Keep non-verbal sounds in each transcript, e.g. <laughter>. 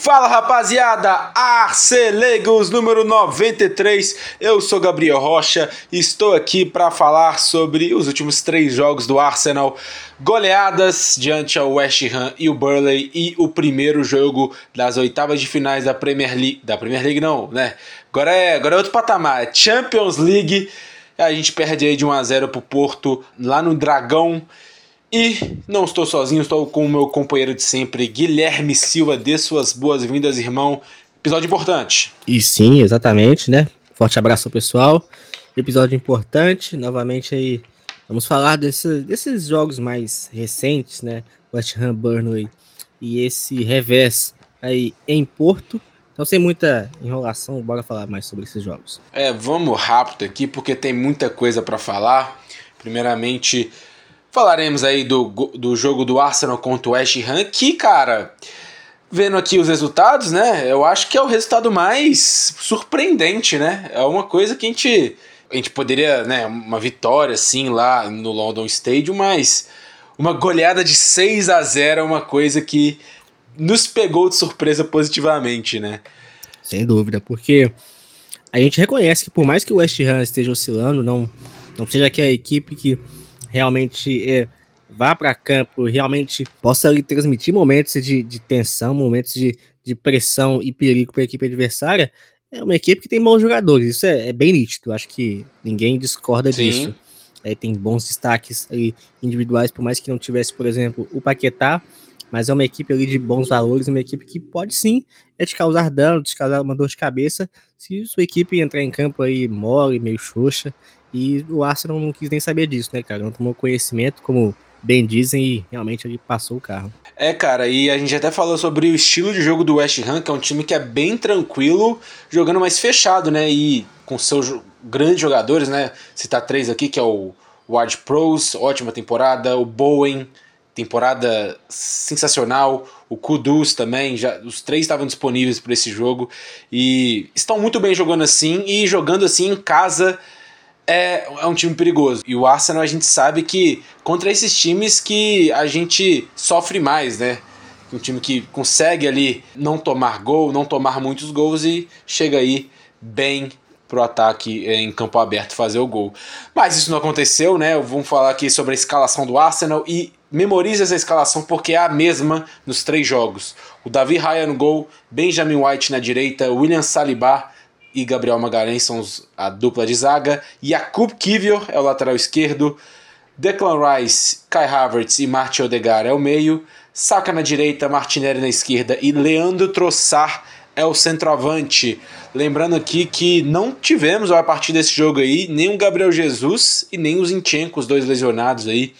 Fala rapaziada, Arcelegos número 93. Eu sou Gabriel Rocha e estou aqui para falar sobre os últimos três jogos do Arsenal, goleadas diante ao West Ham e o Burley e o primeiro jogo das oitavas de finais da Premier League, da Premier League não, né? Agora é, agora é outro patamar, é Champions League. A gente perde aí de 1 a 0 pro Porto lá no Dragão. E não estou sozinho, estou com o meu companheiro de sempre, Guilherme Silva. Dê suas boas-vindas, irmão. Episódio importante. E sim, exatamente, né? Forte abraço ao pessoal. Episódio importante. Novamente aí, vamos falar desse, desses jogos mais recentes, né? West Ham Burnley e esse revés aí em Porto. Então, sem muita enrolação, bora falar mais sobre esses jogos. É, vamos rápido aqui, porque tem muita coisa para falar. Primeiramente, Falaremos aí do, do jogo do Arsenal contra o West Ham, que, cara, vendo aqui os resultados, né, eu acho que é o resultado mais surpreendente, né? É uma coisa que a gente, a gente poderia, né, uma vitória assim lá no London Stadium, mas uma goleada de 6 a 0 é uma coisa que nos pegou de surpresa positivamente, né? Sem dúvida, porque a gente reconhece que por mais que o West Ham esteja oscilando, não, não seja que a equipe que realmente é, vá para campo, realmente possa ali, transmitir momentos de, de tensão, momentos de, de pressão e perigo para a equipe adversária, é uma equipe que tem bons jogadores. Isso é, é bem nítido. Acho que ninguém discorda Sim. disso. É, tem bons destaques ali, individuais, por mais que não tivesse, por exemplo, o Paquetá, mas é uma equipe ali de bons valores, uma equipe que pode sim é te causar dano, te causar uma dor de cabeça, se sua equipe entrar em campo aí mole, meio xoxa, e o Arsenal não quis nem saber disso, né, cara? Não tomou conhecimento, como bem dizem, e realmente ele passou o carro. É, cara, e a gente até falou sobre o estilo de jogo do West Ham, que é um time que é bem tranquilo, jogando mais fechado, né? E com seus grandes jogadores, né? Citar três aqui, que é o Ward Pros, ótima temporada, o Bowen, temporada sensacional, o Kudus também, já os três estavam disponíveis para esse jogo e estão muito bem jogando assim e jogando assim em casa é, é um time perigoso. E o Arsenal a gente sabe que contra esses times que a gente sofre mais, né? Um time que consegue ali não tomar gol, não tomar muitos gols e chega aí bem pro ataque é, em campo aberto fazer o gol. Mas isso não aconteceu, né? Vamos falar aqui sobre a escalação do Arsenal e memorize essa escalação porque é a mesma nos três jogos. O Davi Raya no gol, Benjamin White na direita, William Saliba e Gabriel Magalhães são a dupla de zaga. Jakub Kivior é o lateral esquerdo. Declan Rice, Kai Havertz e Martin Odegaard é o meio. Saka na direita, Martinelli na esquerda e Leandro Trossard é o centroavante. Lembrando aqui que não tivemos a partir desse jogo aí nem o Gabriel Jesus e nem os Zinchenko, os dois lesionados aí,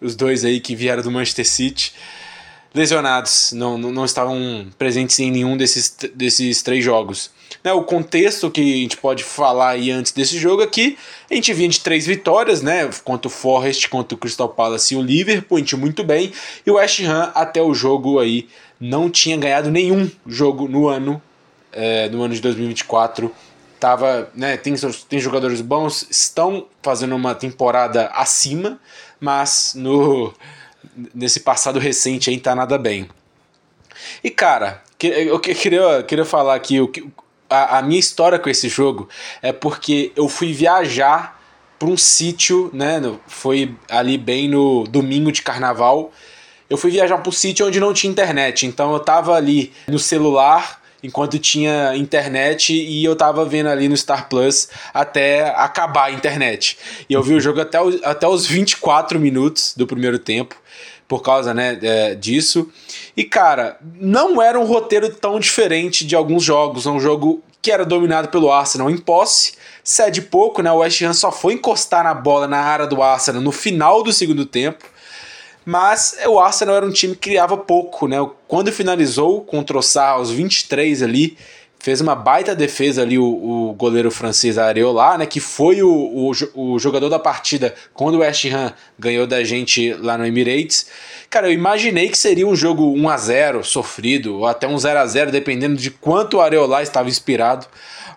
os dois aí que vieram do Manchester City lesionados, não, não, estavam presentes em nenhum desses, desses três jogos. Né, o contexto que a gente pode falar aí antes desse jogo aqui, a gente vinha de três vitórias, né? Contra o Forest, contra o Crystal Palace e o Liverpool, a gente muito bem. E o West Ham até o jogo aí não tinha ganhado nenhum jogo no ano, é, no ano de 2024. Tava, né, tem, tem jogadores bons, estão fazendo uma temporada acima, mas no nesse passado recente aí tá nada bem. E cara, eu queria, queria falar aqui o que a, a minha história com esse jogo é porque eu fui viajar para um sítio, né? Foi ali bem no domingo de carnaval. Eu fui viajar para um sítio onde não tinha internet, então eu tava ali no celular enquanto tinha internet e eu tava vendo ali no Star Plus até acabar a internet. E eu vi o jogo até, o, até os 24 minutos do primeiro tempo por causa né, é, disso. E cara, não era um roteiro tão diferente de alguns jogos. É um jogo que era dominado pelo Arsenal em posse, cede pouco, né? O West Ham só foi encostar na bola na área do Arsenal no final do segundo tempo. Mas o Arsenal era um time que criava pouco, né? Quando finalizou com o Troçar aos 23 ali, fez uma baita defesa ali o, o goleiro francês Areola, né, que foi o, o, o, jogador da partida quando o West Ham ganhou da gente lá no Emirates. Cara, eu imaginei que seria um jogo 1 a 0 sofrido, ou até um 0 a 0 dependendo de quanto o Areola estava inspirado.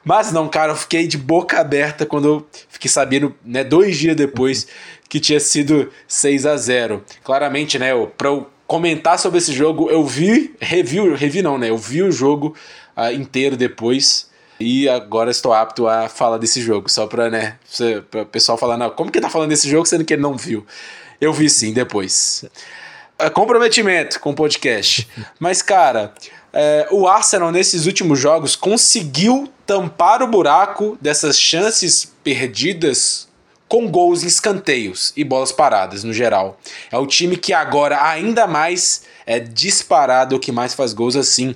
Mas não, cara, eu fiquei de boca aberta quando eu fiquei sabendo, né, dois dias depois, <laughs> que tinha sido 6 a 0 Claramente, né, para comentar sobre esse jogo. Eu vi, revi, revi não, né? Eu vi o jogo uh, inteiro depois. E agora estou apto a falar desse jogo, só para né, o pessoal falar, não, como que tá falando desse jogo sendo que ele não viu? Eu vi sim depois. É comprometimento com o podcast. <laughs> Mas, cara, é, o Arsenal nesses últimos jogos conseguiu tampar o buraco dessas chances perdidas com gols em escanteios e bolas paradas no geral. É o time que agora ainda mais é disparado o que mais faz gols assim.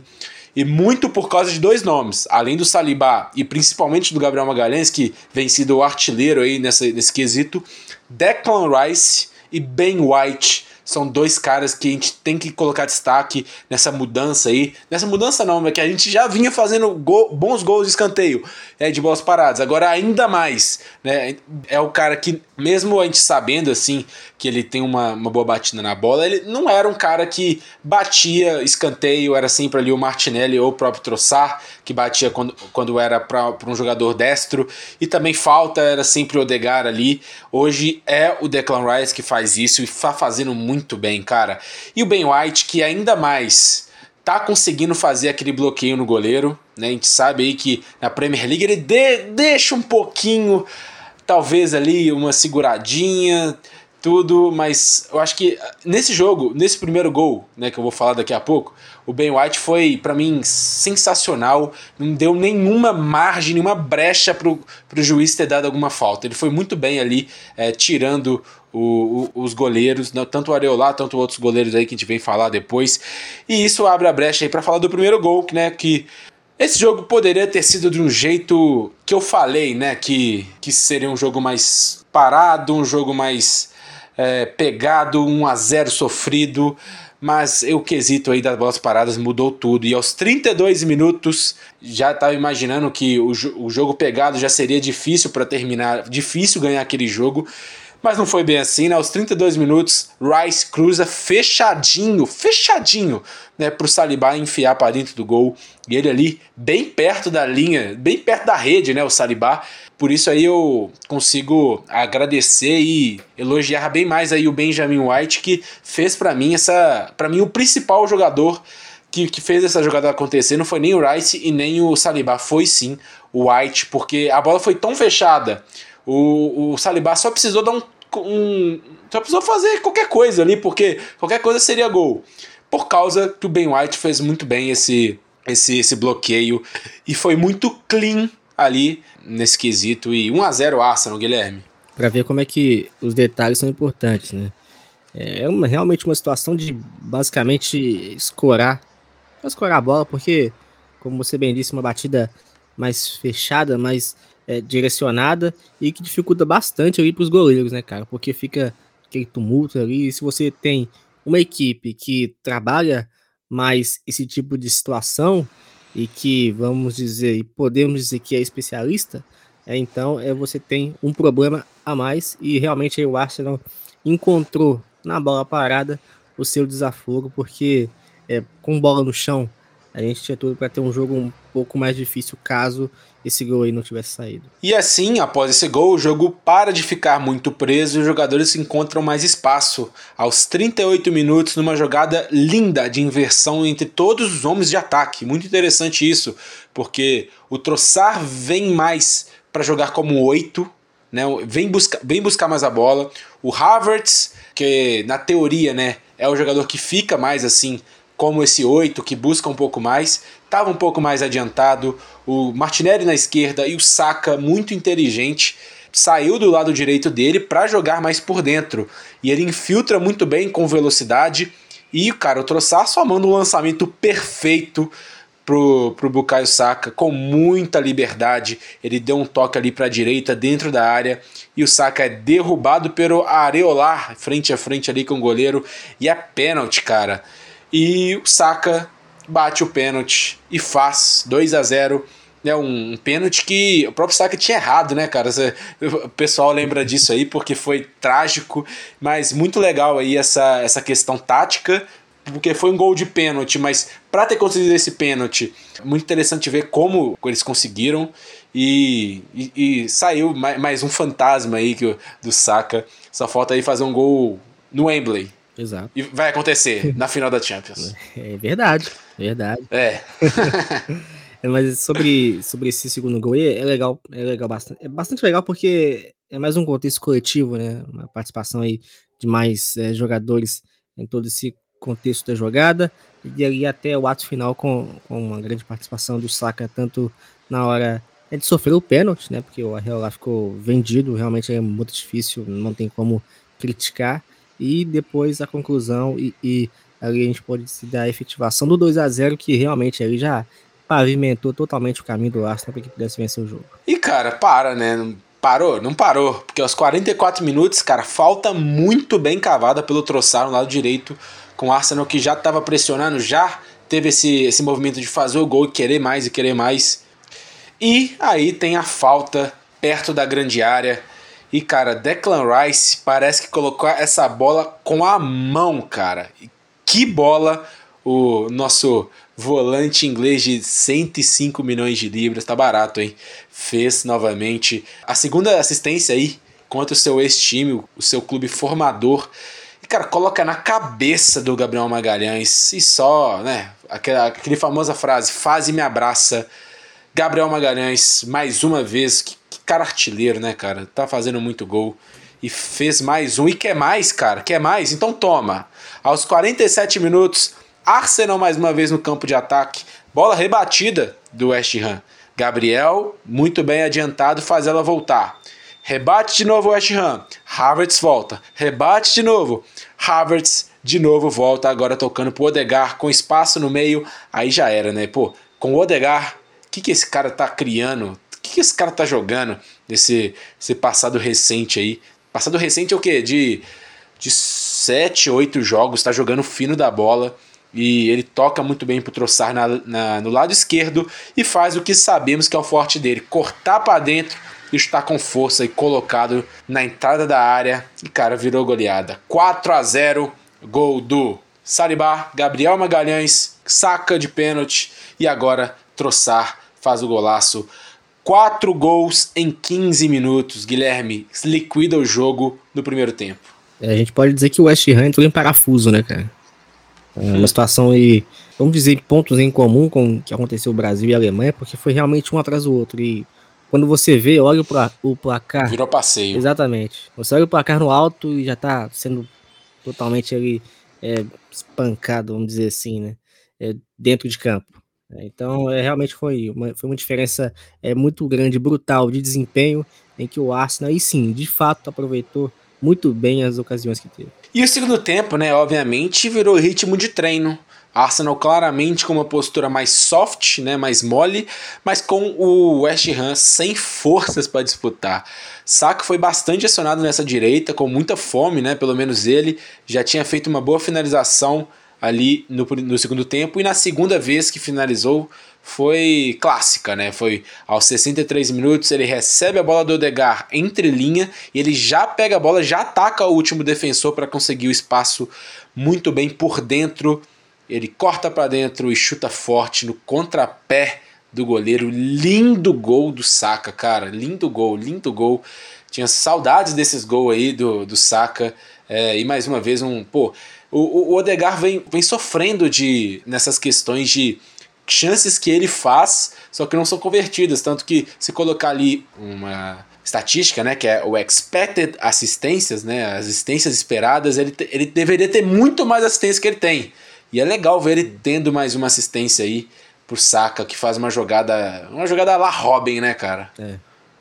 E muito por causa de dois nomes, além do Saliba e principalmente do Gabriel Magalhães, que vem sido o artilheiro aí nessa, nesse quesito, Declan Rice e Ben White são dois caras que a gente tem que colocar destaque nessa mudança aí. Nessa mudança não, é que a gente já vinha fazendo gol, bons gols de escanteio, é, de bolas paradas. Agora ainda mais, né? É o cara que, mesmo a gente sabendo assim que ele tem uma, uma boa batida na bola, ele não era um cara que batia escanteio, era sempre ali o Martinelli ou o próprio Trossard, que batia quando, quando era para um jogador destro. E também falta, era sempre o Odegar ali. Hoje é o Declan Rice que faz isso e está fazendo muito bem, cara. E o Ben White, que ainda mais tá conseguindo fazer aquele bloqueio no goleiro, né? A gente sabe aí que na Premier League ele de, deixa um pouquinho, talvez ali uma seguradinha, tudo, mas eu acho que nesse jogo, nesse primeiro gol, né, que eu vou falar daqui a pouco, o Ben White foi para mim sensacional, não deu nenhuma margem, nenhuma brecha pro, pro juiz ter dado alguma falta. Ele foi muito bem ali, é, tirando o, o, os goleiros, tanto o Areola, tanto outros goleiros aí que a gente vem falar depois. E isso abre a brecha aí para falar do primeiro gol, né, que esse jogo poderia ter sido de um jeito que eu falei, né, que, que seria um jogo mais parado, um jogo mais é, pegado, 1 a 0 sofrido, mas o quesito aí das bolas paradas mudou tudo. E aos 32 minutos já estava imaginando que o, o jogo pegado já seria difícil para terminar, difícil ganhar aquele jogo. Mas não foi bem assim, né? Aos 32 minutos, Rice cruza fechadinho, fechadinho, né? Pro Saliba enfiar para dentro do gol. E ele ali, bem perto da linha, bem perto da rede, né? O Saliba. Por isso aí eu consigo agradecer e elogiar bem mais aí o Benjamin White, que fez para mim essa. para mim, o principal jogador que, que fez essa jogada acontecer não foi nem o Rice e nem o Saliba, foi sim o White, porque a bola foi tão fechada o, o Saliba só precisou dar um, um. Só precisou fazer qualquer coisa ali, porque qualquer coisa seria gol. Por causa que o Ben White fez muito bem esse, esse, esse bloqueio e foi muito clean ali nesse quesito. E 1 a 0 Arsenal, Guilherme. Para ver como é que os detalhes são importantes, né? É uma, realmente uma situação de basicamente escorar, escorar a bola, porque, como você bem disse, uma batida mais fechada, mais é, direcionada e que dificulta bastante ali para os goleiros, né, cara? Porque fica aquele tumulto ali. E se você tem uma equipe que trabalha mais esse tipo de situação e que vamos dizer e podemos dizer que é especialista, é, então é você tem um problema a mais e realmente o Arsenal encontrou na bola parada o seu desafogo porque é, com bola no chão a gente tinha tudo para ter um jogo um pouco mais difícil caso esse gol aí não tivesse saído. E assim, após esse gol, o jogo para de ficar muito preso e os jogadores encontram mais espaço. Aos 38 minutos, numa jogada linda de inversão entre todos os homens de ataque. Muito interessante isso, porque o Troçar vem mais para jogar como 8, né? vem, buscar, vem buscar mais a bola. O Havertz, que na teoria né, é o jogador que fica mais assim como esse 8 que busca um pouco mais, estava um pouco mais adiantado. O Martinelli na esquerda e o Saka, muito inteligente, saiu do lado direito dele para jogar mais por dentro. E ele infiltra muito bem com velocidade. E, cara, o Troçar só manda um lançamento perfeito pro, pro Bukayo Saka, com muita liberdade. Ele deu um toque ali para a direita, dentro da área. E o Saka é derrubado pelo Areolar, frente a frente ali com o goleiro. E é pênalti, cara. E o Saka bate o pênalti e faz 2 a 0 né, um, um pênalti que o próprio Saka tinha errado, né, cara? o pessoal lembra disso aí porque foi trágico, mas muito legal aí essa, essa questão tática, porque foi um gol de pênalti, mas para ter conseguido esse pênalti, muito interessante ver como eles conseguiram e, e, e saiu mais, mais, um fantasma aí que, do Saka. Só falta aí fazer um gol no Wembley, Exato. E vai acontecer na final da Champions. <laughs> É verdade, verdade. <laughs> É. Mas sobre, sobre esse segundo gol aí, é legal, é legal bastante. É bastante legal porque é mais um contexto coletivo, né? Uma participação aí de mais é, jogadores em todo esse contexto da jogada. E ali até o ato final com, com uma grande participação do Saka, tanto na hora de sofrer o pênalti, né? Porque o Arreola ficou vendido, realmente é muito difícil, não tem como criticar e depois a conclusão e, e ali a gente pode se dar a efetivação do 2 a 0 que realmente ele já pavimentou totalmente o caminho do Arsenal para que pudesse vencer o jogo. E cara, para, né? Parou? Não parou, porque aos 44 minutos, cara, falta muito bem cavada pelo Troçar no lado direito, com o Arsenal que já estava pressionando, já teve esse, esse movimento de fazer o gol e querer mais e querer mais. E aí tem a falta perto da grande área e, cara, Declan Rice parece que colocou essa bola com a mão, cara. Que bola o nosso volante inglês de 105 milhões de libras, tá barato, hein? Fez novamente a segunda assistência aí contra o seu ex-time, o seu clube formador. E, cara, coloca na cabeça do Gabriel Magalhães e só, né? Aquela, aquela famosa frase: faz e me abraça. Gabriel Magalhães, mais uma vez, que cara artilheiro, né, cara? Tá fazendo muito gol. E fez mais um. E quer mais, cara? Quer mais? Então toma. Aos 47 minutos, Arsenal mais uma vez no campo de ataque. Bola rebatida do West Ham. Gabriel, muito bem adiantado, faz ela voltar. Rebate de novo o West Ham. Havertz volta. Rebate de novo. Havertz de novo volta, agora tocando pro Odegar com espaço no meio. Aí já era, né? Pô, com o Odegar, que, que esse cara tá criando? que, que esse cara tá jogando nesse, esse passado recente aí? Passado recente é o quê? De, de 7, 8 jogos, tá jogando fino da bola. E ele toca muito bem pro Troçar na, na, no lado esquerdo e faz o que sabemos que é o forte dele: cortar para dentro e estar com força e colocado na entrada da área. E cara, virou goleada. 4 a 0 gol do Salibá, Gabriel Magalhães, saca de pênalti e agora Troçar faz o golaço. Quatro gols em 15 minutos. Guilherme liquida o jogo no primeiro tempo. É, a gente pode dizer que o West Ham entrou em parafuso, né, cara? É uma hum. situação aí, vamos dizer, pontos em comum com o que aconteceu no Brasil e Alemanha, porque foi realmente um atrás do outro. E quando você vê, olha o, placar. Virou passeio. Exatamente. Você olha o placar no alto e já tá sendo totalmente ali é, espancado, vamos dizer assim, né? É, dentro de campo. É, então, é, realmente foi uma, foi uma diferença é, muito grande, brutal de desempenho, em que o Arsenal, e sim, de fato, aproveitou muito bem as ocasiões que teve. E o segundo tempo, né, obviamente, virou ritmo de treino. Arsenal claramente com uma postura mais soft, né, mais mole, mas com o West Ham sem forças para disputar. Saka foi bastante acionado nessa direita, com muita fome, né, pelo menos ele já tinha feito uma boa finalização ali no, no segundo tempo. E na segunda vez que finalizou foi clássica, né? Foi aos 63 minutos, ele recebe a bola do Odegar entre linha, e ele já pega a bola, já ataca o último defensor para conseguir o espaço muito bem por dentro. Ele corta para dentro e chuta forte no contrapé do goleiro. Lindo gol do Saka, cara. Lindo gol, lindo gol. Tinha saudades desses gols aí do, do Saka. É, e mais uma vez, um. Pô, o, o Odegar vem, vem sofrendo de nessas questões de chances que ele faz, só que não são convertidas. Tanto que se colocar ali uma estatística, né, que é o expected assistências, né, as assistências esperadas, ele, ele deveria ter muito mais assistência que ele tem. E é legal ver ele tendo mais uma assistência aí pro Saka, que faz uma jogada, uma jogada lá Robin, né, cara? É,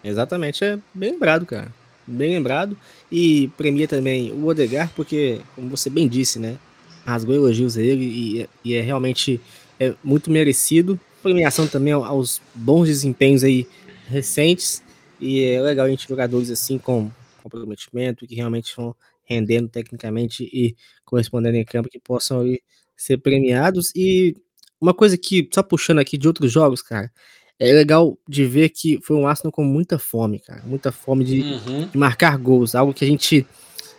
exatamente, é bem lembrado, cara. Bem lembrado. E premia também o Odegar, porque, como você bem disse, né? Rasgou elogios a ele e, e é realmente é muito merecido. Premiação também aos bons desempenhos aí recentes. E é legal a gente jogadores assim com comprometimento, que realmente estão rendendo tecnicamente e correspondendo em campo, que possam aí ser premiados. E uma coisa que, só puxando aqui de outros jogos, cara, é legal de ver que foi um Arsenal com muita fome, cara. Muita fome de, uhum. de marcar gols. Algo que a gente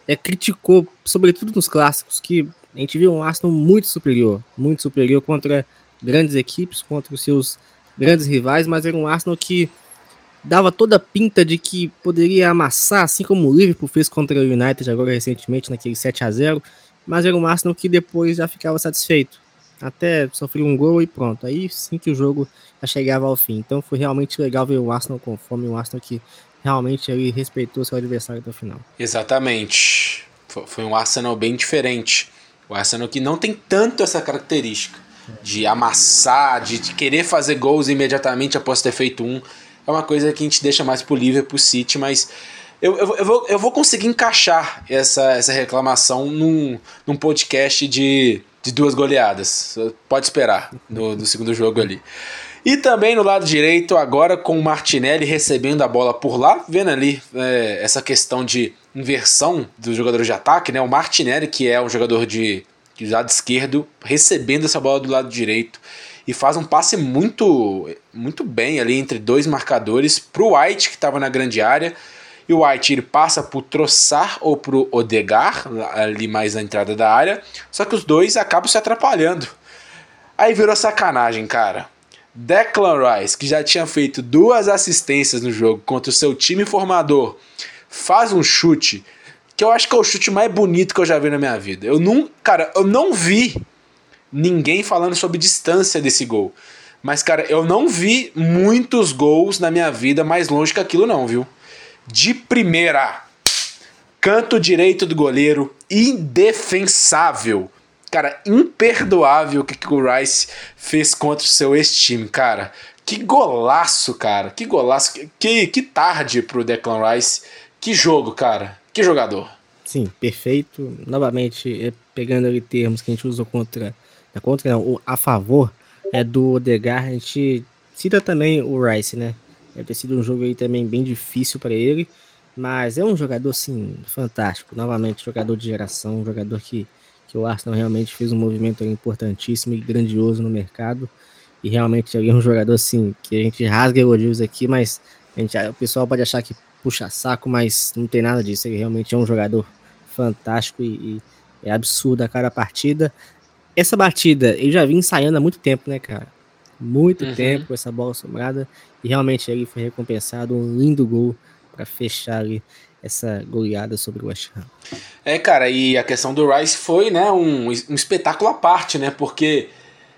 é, criticou, sobretudo nos clássicos, que a gente viu um Arsenal muito superior. Muito superior contra grandes equipes, contra os seus grandes rivais, mas era um Arsenal que dava toda a pinta de que poderia amassar, assim como o Liverpool fez contra o United agora recentemente, naquele 7 a 0 mas era um Arsenal que depois já ficava satisfeito. Até sofrer um gol e pronto. Aí sim que o jogo já chegava ao fim. Então foi realmente legal ver o Arsenal com fome, um Arsenal que realmente ali respeitou seu adversário até o final. Exatamente. Foi um Arsenal bem diferente. O Arsenal que não tem tanto essa característica de amassar, de querer fazer gols imediatamente após ter feito um. É uma coisa que a gente deixa mais pro Liverpool, City, mas eu, eu, eu, vou, eu vou conseguir encaixar essa, essa reclamação num, num podcast de, de duas goleadas. Pode esperar no, no segundo jogo ali. E também no lado direito, agora com o Martinelli recebendo a bola por lá, vendo ali é, essa questão de inversão dos jogadores de ataque, né? O Martinelli, que é um jogador de, de lado esquerdo, recebendo essa bola do lado direito e faz um passe muito muito bem ali entre dois marcadores para o White, que estava na grande área. E o White ele passa pro Troçar ou pro Odegar, ali mais na entrada da área. Só que os dois acabam se atrapalhando. Aí virou sacanagem, cara. Declan Rice, que já tinha feito duas assistências no jogo contra o seu time formador, faz um chute que eu acho que é o chute mais bonito que eu já vi na minha vida. Eu não, cara, eu não vi ninguém falando sobre distância desse gol. Mas, cara, eu não vi muitos gols na minha vida mais longe que aquilo, não, viu? De primeira, canto direito do goleiro, indefensável. Cara, imperdoável o que, o Rice fez contra o seu ex-time, cara. Que golaço, cara. Que golaço. Que, que tarde pro Declan Rice. Que jogo, cara. Que jogador. Sim, perfeito. Novamente, é, pegando ali termos que a gente usou contra. Contra não, a favor é do Odegar, a gente cita também o Rice, né? Deve ter sido um jogo aí também bem difícil para ele. Mas é um jogador, assim, fantástico. Novamente, jogador de geração, um jogador que que o Arsenal realmente fez um movimento importantíssimo e grandioso no mercado. E realmente é um jogador assim, que a gente rasga elogios aqui, mas a gente, o pessoal pode achar que puxa saco, mas não tem nada disso. Ele realmente é um jogador fantástico e, e é absurdo a cada partida. Essa batida ele já vinha ensaiando há muito tempo, né, cara? Muito uhum. tempo essa bola sombrada e realmente ele foi recompensado um lindo gol para fechar ali essa goleada sobre o West Ham. É, cara, e a questão do Rice foi, né, um, um espetáculo à parte, né? Porque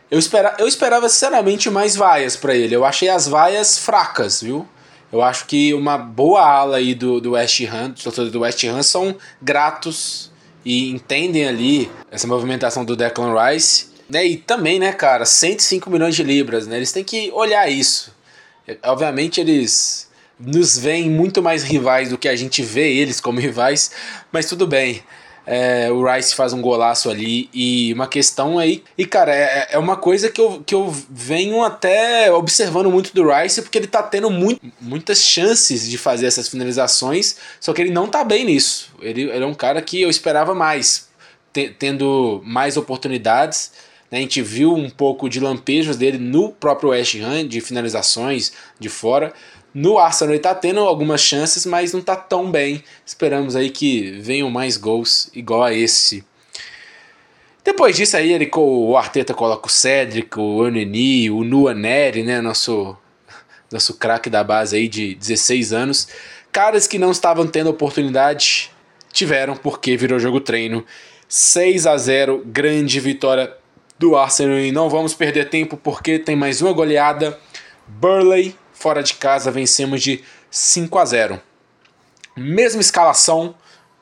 eu, espera, eu esperava sinceramente mais vaias para ele. Eu achei as vaias fracas, viu? Eu acho que uma boa ala aí do, do West Ham, do West Ham, são gratos e entendem ali essa movimentação do Declan Rice. Né? E também, né, cara, 105 milhões de libras, né? Eles têm que olhar isso. Obviamente eles nos veem muito mais rivais do que a gente vê eles como <laughs> rivais, mas tudo bem. É, o Rice faz um golaço ali e uma questão aí. E cara, é, é uma coisa que eu, que eu venho até observando muito do Rice, porque ele tá tendo muito, muitas chances de fazer essas finalizações, só que ele não tá bem nisso. Ele, ele é um cara que eu esperava mais, te, tendo mais oportunidades. A gente viu um pouco de lampejos dele no próprio West Ham, de finalizações de fora. No Arsenal ele tá tendo algumas chances, mas não tá tão bem. Esperamos aí que venham mais gols igual a esse. Depois disso aí, ele, o Arteta coloca o Cedric, o Oneni, o Nuaneri, né, nosso, nosso craque da base aí de 16 anos. Caras que não estavam tendo oportunidade, tiveram porque virou jogo treino. 6 a 0 grande vitória do Arsenal e não vamos perder tempo porque tem mais uma goleada. Burley Fora de casa vencemos de 5 a 0. Mesma escalação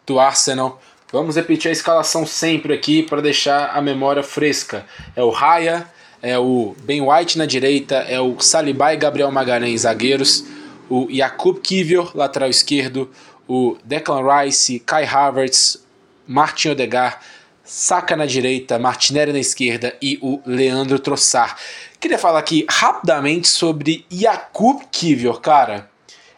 do Arsenal. Vamos repetir a escalação sempre aqui para deixar a memória fresca. É o Raya, é o Ben White na direita, é o Saliba e Gabriel Magalhães zagueiros, o Jakub Kivior, lateral esquerdo, o Declan Rice, Kai Havertz, Martin Odegar, Saka na direita, Martinelli na esquerda e o Leandro Trossard. Queria falar aqui rapidamente sobre Jakub Kivior, cara.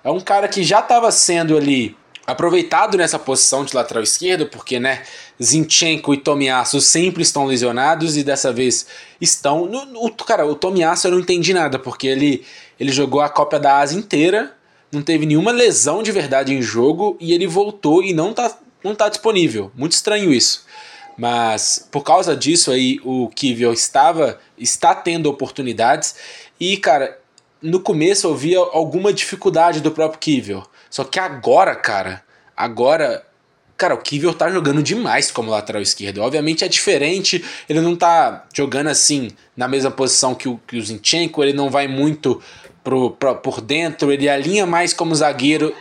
É um cara que já estava sendo ali aproveitado nessa posição de lateral esquerdo, porque, né, Zinchenko e Tomiasso sempre estão lesionados e dessa vez estão. No, o, cara, o Tomiasso eu não entendi nada, porque ele, ele jogou a Copa da Ásia inteira, não teve nenhuma lesão de verdade em jogo e ele voltou e não tá, não tá disponível. Muito estranho isso. Mas por causa disso aí o Kivio estava está tendo oportunidades e cara, no começo eu via alguma dificuldade do próprio Kivio. Só que agora, cara, agora cara, o Kivior tá jogando demais como lateral esquerdo. Obviamente é diferente, ele não tá jogando assim na mesma posição que o, que o Zinchenko, ele não vai muito pro, pro, por dentro, ele alinha mais como zagueiro,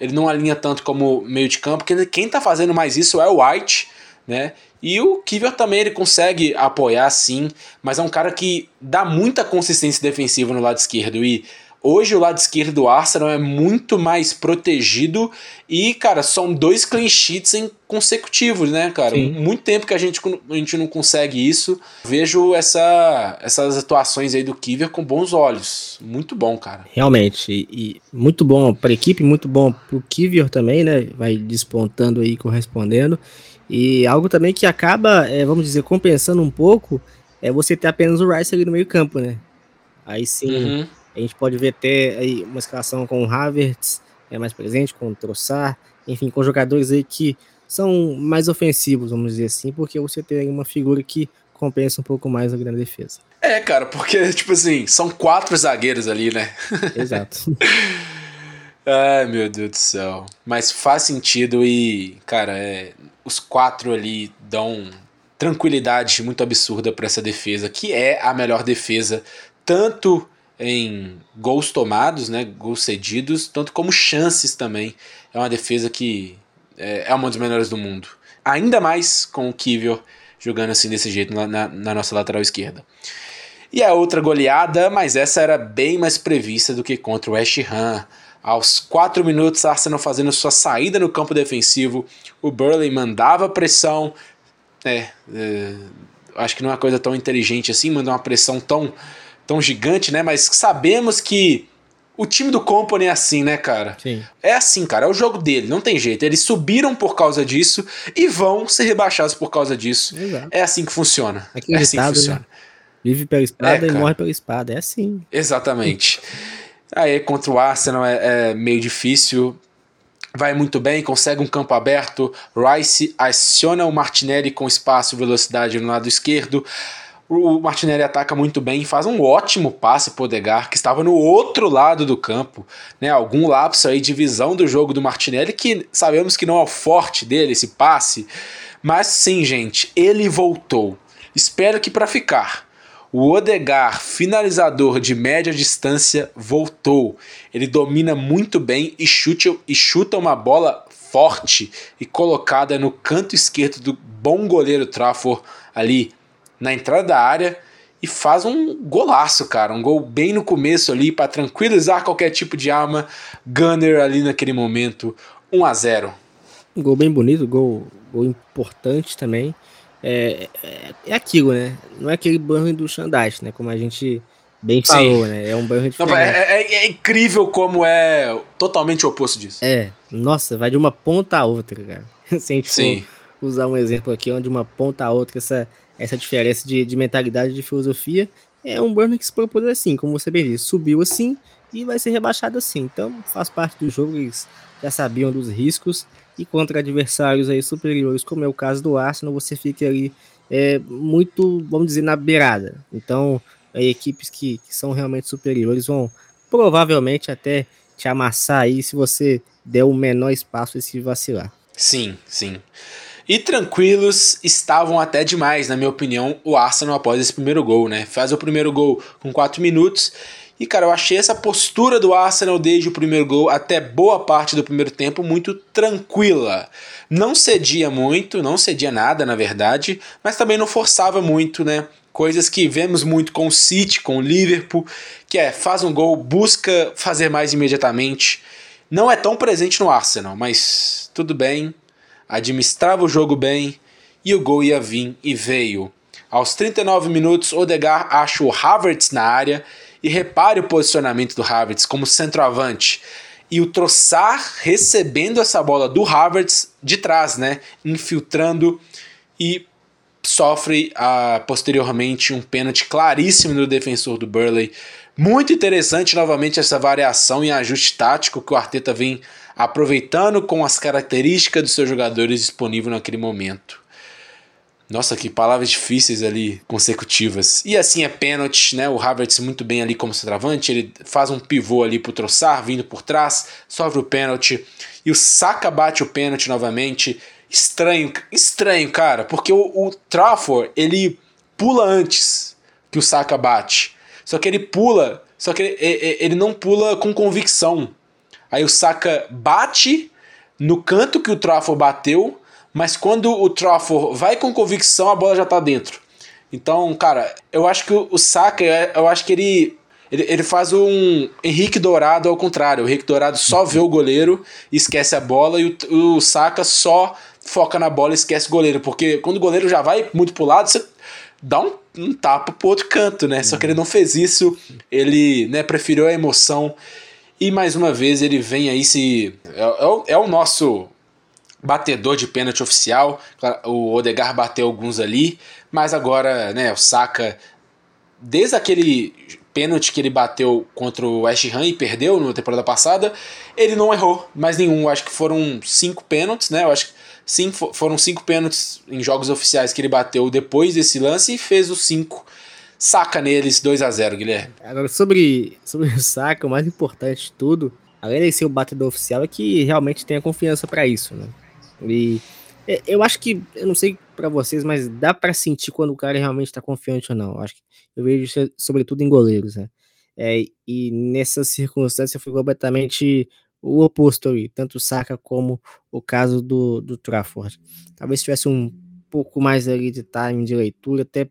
ele não alinha tanto como meio de campo, porque quem tá fazendo mais isso é o White, né? E o Kiver também ele consegue apoiar sim, mas é um cara que dá muita consistência defensiva no lado esquerdo. E Hoje o lado esquerdo do Arsenal é muito mais protegido e, cara, são dois clean sheets em consecutivos, né, cara? Sim. Muito tempo que a gente, a gente não consegue isso. Vejo essa, essas atuações aí do Kiver com bons olhos. Muito bom, cara. Realmente. E, e muito bom para a equipe, muito bom para o Kiver também, né? Vai despontando aí, correspondendo. E algo também que acaba, é, vamos dizer, compensando um pouco, é você ter apenas o Rice ali no meio campo, né? Aí sim, uhum. A gente pode ver até aí uma escalação com o Havertz é mais presente, com o Trossard, enfim, com jogadores aí que são mais ofensivos, vamos dizer assim, porque você tem uma figura que compensa um pouco mais a grande defesa. É, cara, porque, tipo assim, são quatro zagueiros ali, né? Exato. <laughs> Ai, meu Deus do céu. Mas faz sentido e, cara, é, os quatro ali dão tranquilidade muito absurda para essa defesa, que é a melhor defesa, tanto em gols tomados, né, gols cedidos, tanto como chances também. É uma defesa que é, é uma das melhores do mundo. Ainda mais com o Kivior jogando assim desse jeito na, na, na nossa lateral esquerda. E a outra goleada, mas essa era bem mais prevista do que contra o West Ham. Aos 4 minutos, Arsenal fazendo sua saída no campo defensivo, o Burley mandava pressão. É, é, acho que não é uma coisa tão inteligente assim, mandar uma pressão tão, tão gigante, né? Mas sabemos que o time do Company é assim, né, cara? Sim. É assim, cara, é o jogo dele, não tem jeito. Eles subiram por causa disso e vão ser rebaixados por causa disso. Exato. É assim que funciona. é assim que funciona. Né? Vive pela espada é, e morre pela espada, é assim. Exatamente. Aí contra o Arsenal é, é meio difícil. Vai muito bem, consegue um campo aberto. Rice aciona o Martinelli com espaço e velocidade no lado esquerdo. O Martinelli ataca muito bem e faz um ótimo passe para o Odegar, que estava no outro lado do campo. Né? Algum lapso aí de visão do jogo do Martinelli, que sabemos que não é o forte dele, esse passe. Mas sim, gente, ele voltou. Espero que para ficar. O Odegar, finalizador de média distância, voltou. Ele domina muito bem e, chute, e chuta uma bola forte e colocada no canto esquerdo do bom goleiro Trafford ali na entrada da área e faz um golaço, cara, um gol bem no começo ali para tranquilizar qualquer tipo de arma. Gunner ali naquele momento, 1 a 0. Um gol bem bonito, gol, gol importante também é, é, é, aquilo, né? Não é aquele banho do Xandais, né? Como a gente bem falou, Sim. né? É um banho diferente. Não, é, é, é, incrível como é totalmente o oposto disso. É, nossa, vai de uma ponta a outra, cara. <laughs> Se a gente Sim. usar um exemplo aqui, onde uma ponta a outra, essa, essa diferença de, de mentalidade, de filosofia, é um Burn que se propôs assim, como você bem disse, subiu assim e vai ser rebaixado assim. Então faz parte do jogo, eles já sabiam dos riscos e contra adversários aí superiores, como é o caso do Arsenal, você fica ali é, muito, vamos dizer, na beirada. Então, aí, equipes que, que são realmente superiores vão provavelmente até te amassar aí se você der o menor espaço e se vacilar. Sim, sim. E tranquilos estavam até demais, na minha opinião, o Arsenal após esse primeiro gol, né? Faz o primeiro gol com 4 minutos e, cara, eu achei essa postura do Arsenal desde o primeiro gol até boa parte do primeiro tempo muito tranquila. Não cedia muito, não cedia nada, na verdade, mas também não forçava muito, né? Coisas que vemos muito com o City, com o Liverpool, que é faz um gol, busca fazer mais imediatamente. Não é tão presente no Arsenal, mas tudo bem. Administrava o jogo bem e o gol ia vir e veio. Aos 39 minutos, Odegar acha o Havertz na área e repare o posicionamento do Havertz como centroavante. E o Trossard recebendo essa bola do Havertz de trás, né? Infiltrando e sofre uh, posteriormente um pênalti claríssimo do defensor do Burley. Muito interessante novamente essa variação e ajuste tático que o Arteta vem aproveitando com as características dos seus jogadores disponíveis naquele momento. Nossa, que palavras difíceis ali consecutivas. E assim é pênalti, né? O Havertz muito bem ali como centroavante, ele faz um pivô ali pro Troçar, vindo por trás, sofre o pênalti. E o Saka bate o pênalti novamente. estranho, estranho, cara, porque o, o Trafford, ele pula antes que o Saka bate. Só que ele pula, só que ele, ele não pula com convicção. Aí o Saka bate no canto que o Trafford bateu, mas quando o Trafford vai com convicção, a bola já tá dentro. Então, cara, eu acho que o Saka, eu acho que ele ele, ele faz um Henrique Dourado ao contrário. O Henrique Dourado só vê o goleiro esquece a bola, e o, o Saka só foca na bola e esquece o goleiro. Porque quando o goleiro já vai muito pro lado, você dá um, um tapa pro outro canto, né? Só que ele não fez isso, ele né, preferiu a emoção. E mais uma vez ele vem aí se. É, é, o, é o nosso batedor de pênalti oficial. O Odegar bateu alguns ali, mas agora, né, o Saka, desde aquele pênalti que ele bateu contra o West Ham e perdeu na temporada passada, ele não errou mais nenhum. Acho que foram cinco pênaltis, né? Eu acho que sim, foram cinco pênaltis em jogos oficiais que ele bateu depois desse lance e fez os cinco. Saca neles 2 a 0 Guilherme. Agora, sobre, sobre o saca, o mais importante de tudo, além de ser o batedor oficial, é que realmente tenha confiança para isso, né? E é, eu acho que, eu não sei para vocês, mas dá para sentir quando o cara realmente tá confiante ou não. Eu acho que eu vejo isso sobretudo em goleiros, né? É, e nessa circunstância foi completamente o oposto ali, tanto o Saka como o caso do, do Trafford. Talvez tivesse um pouco mais ali de time de leitura, até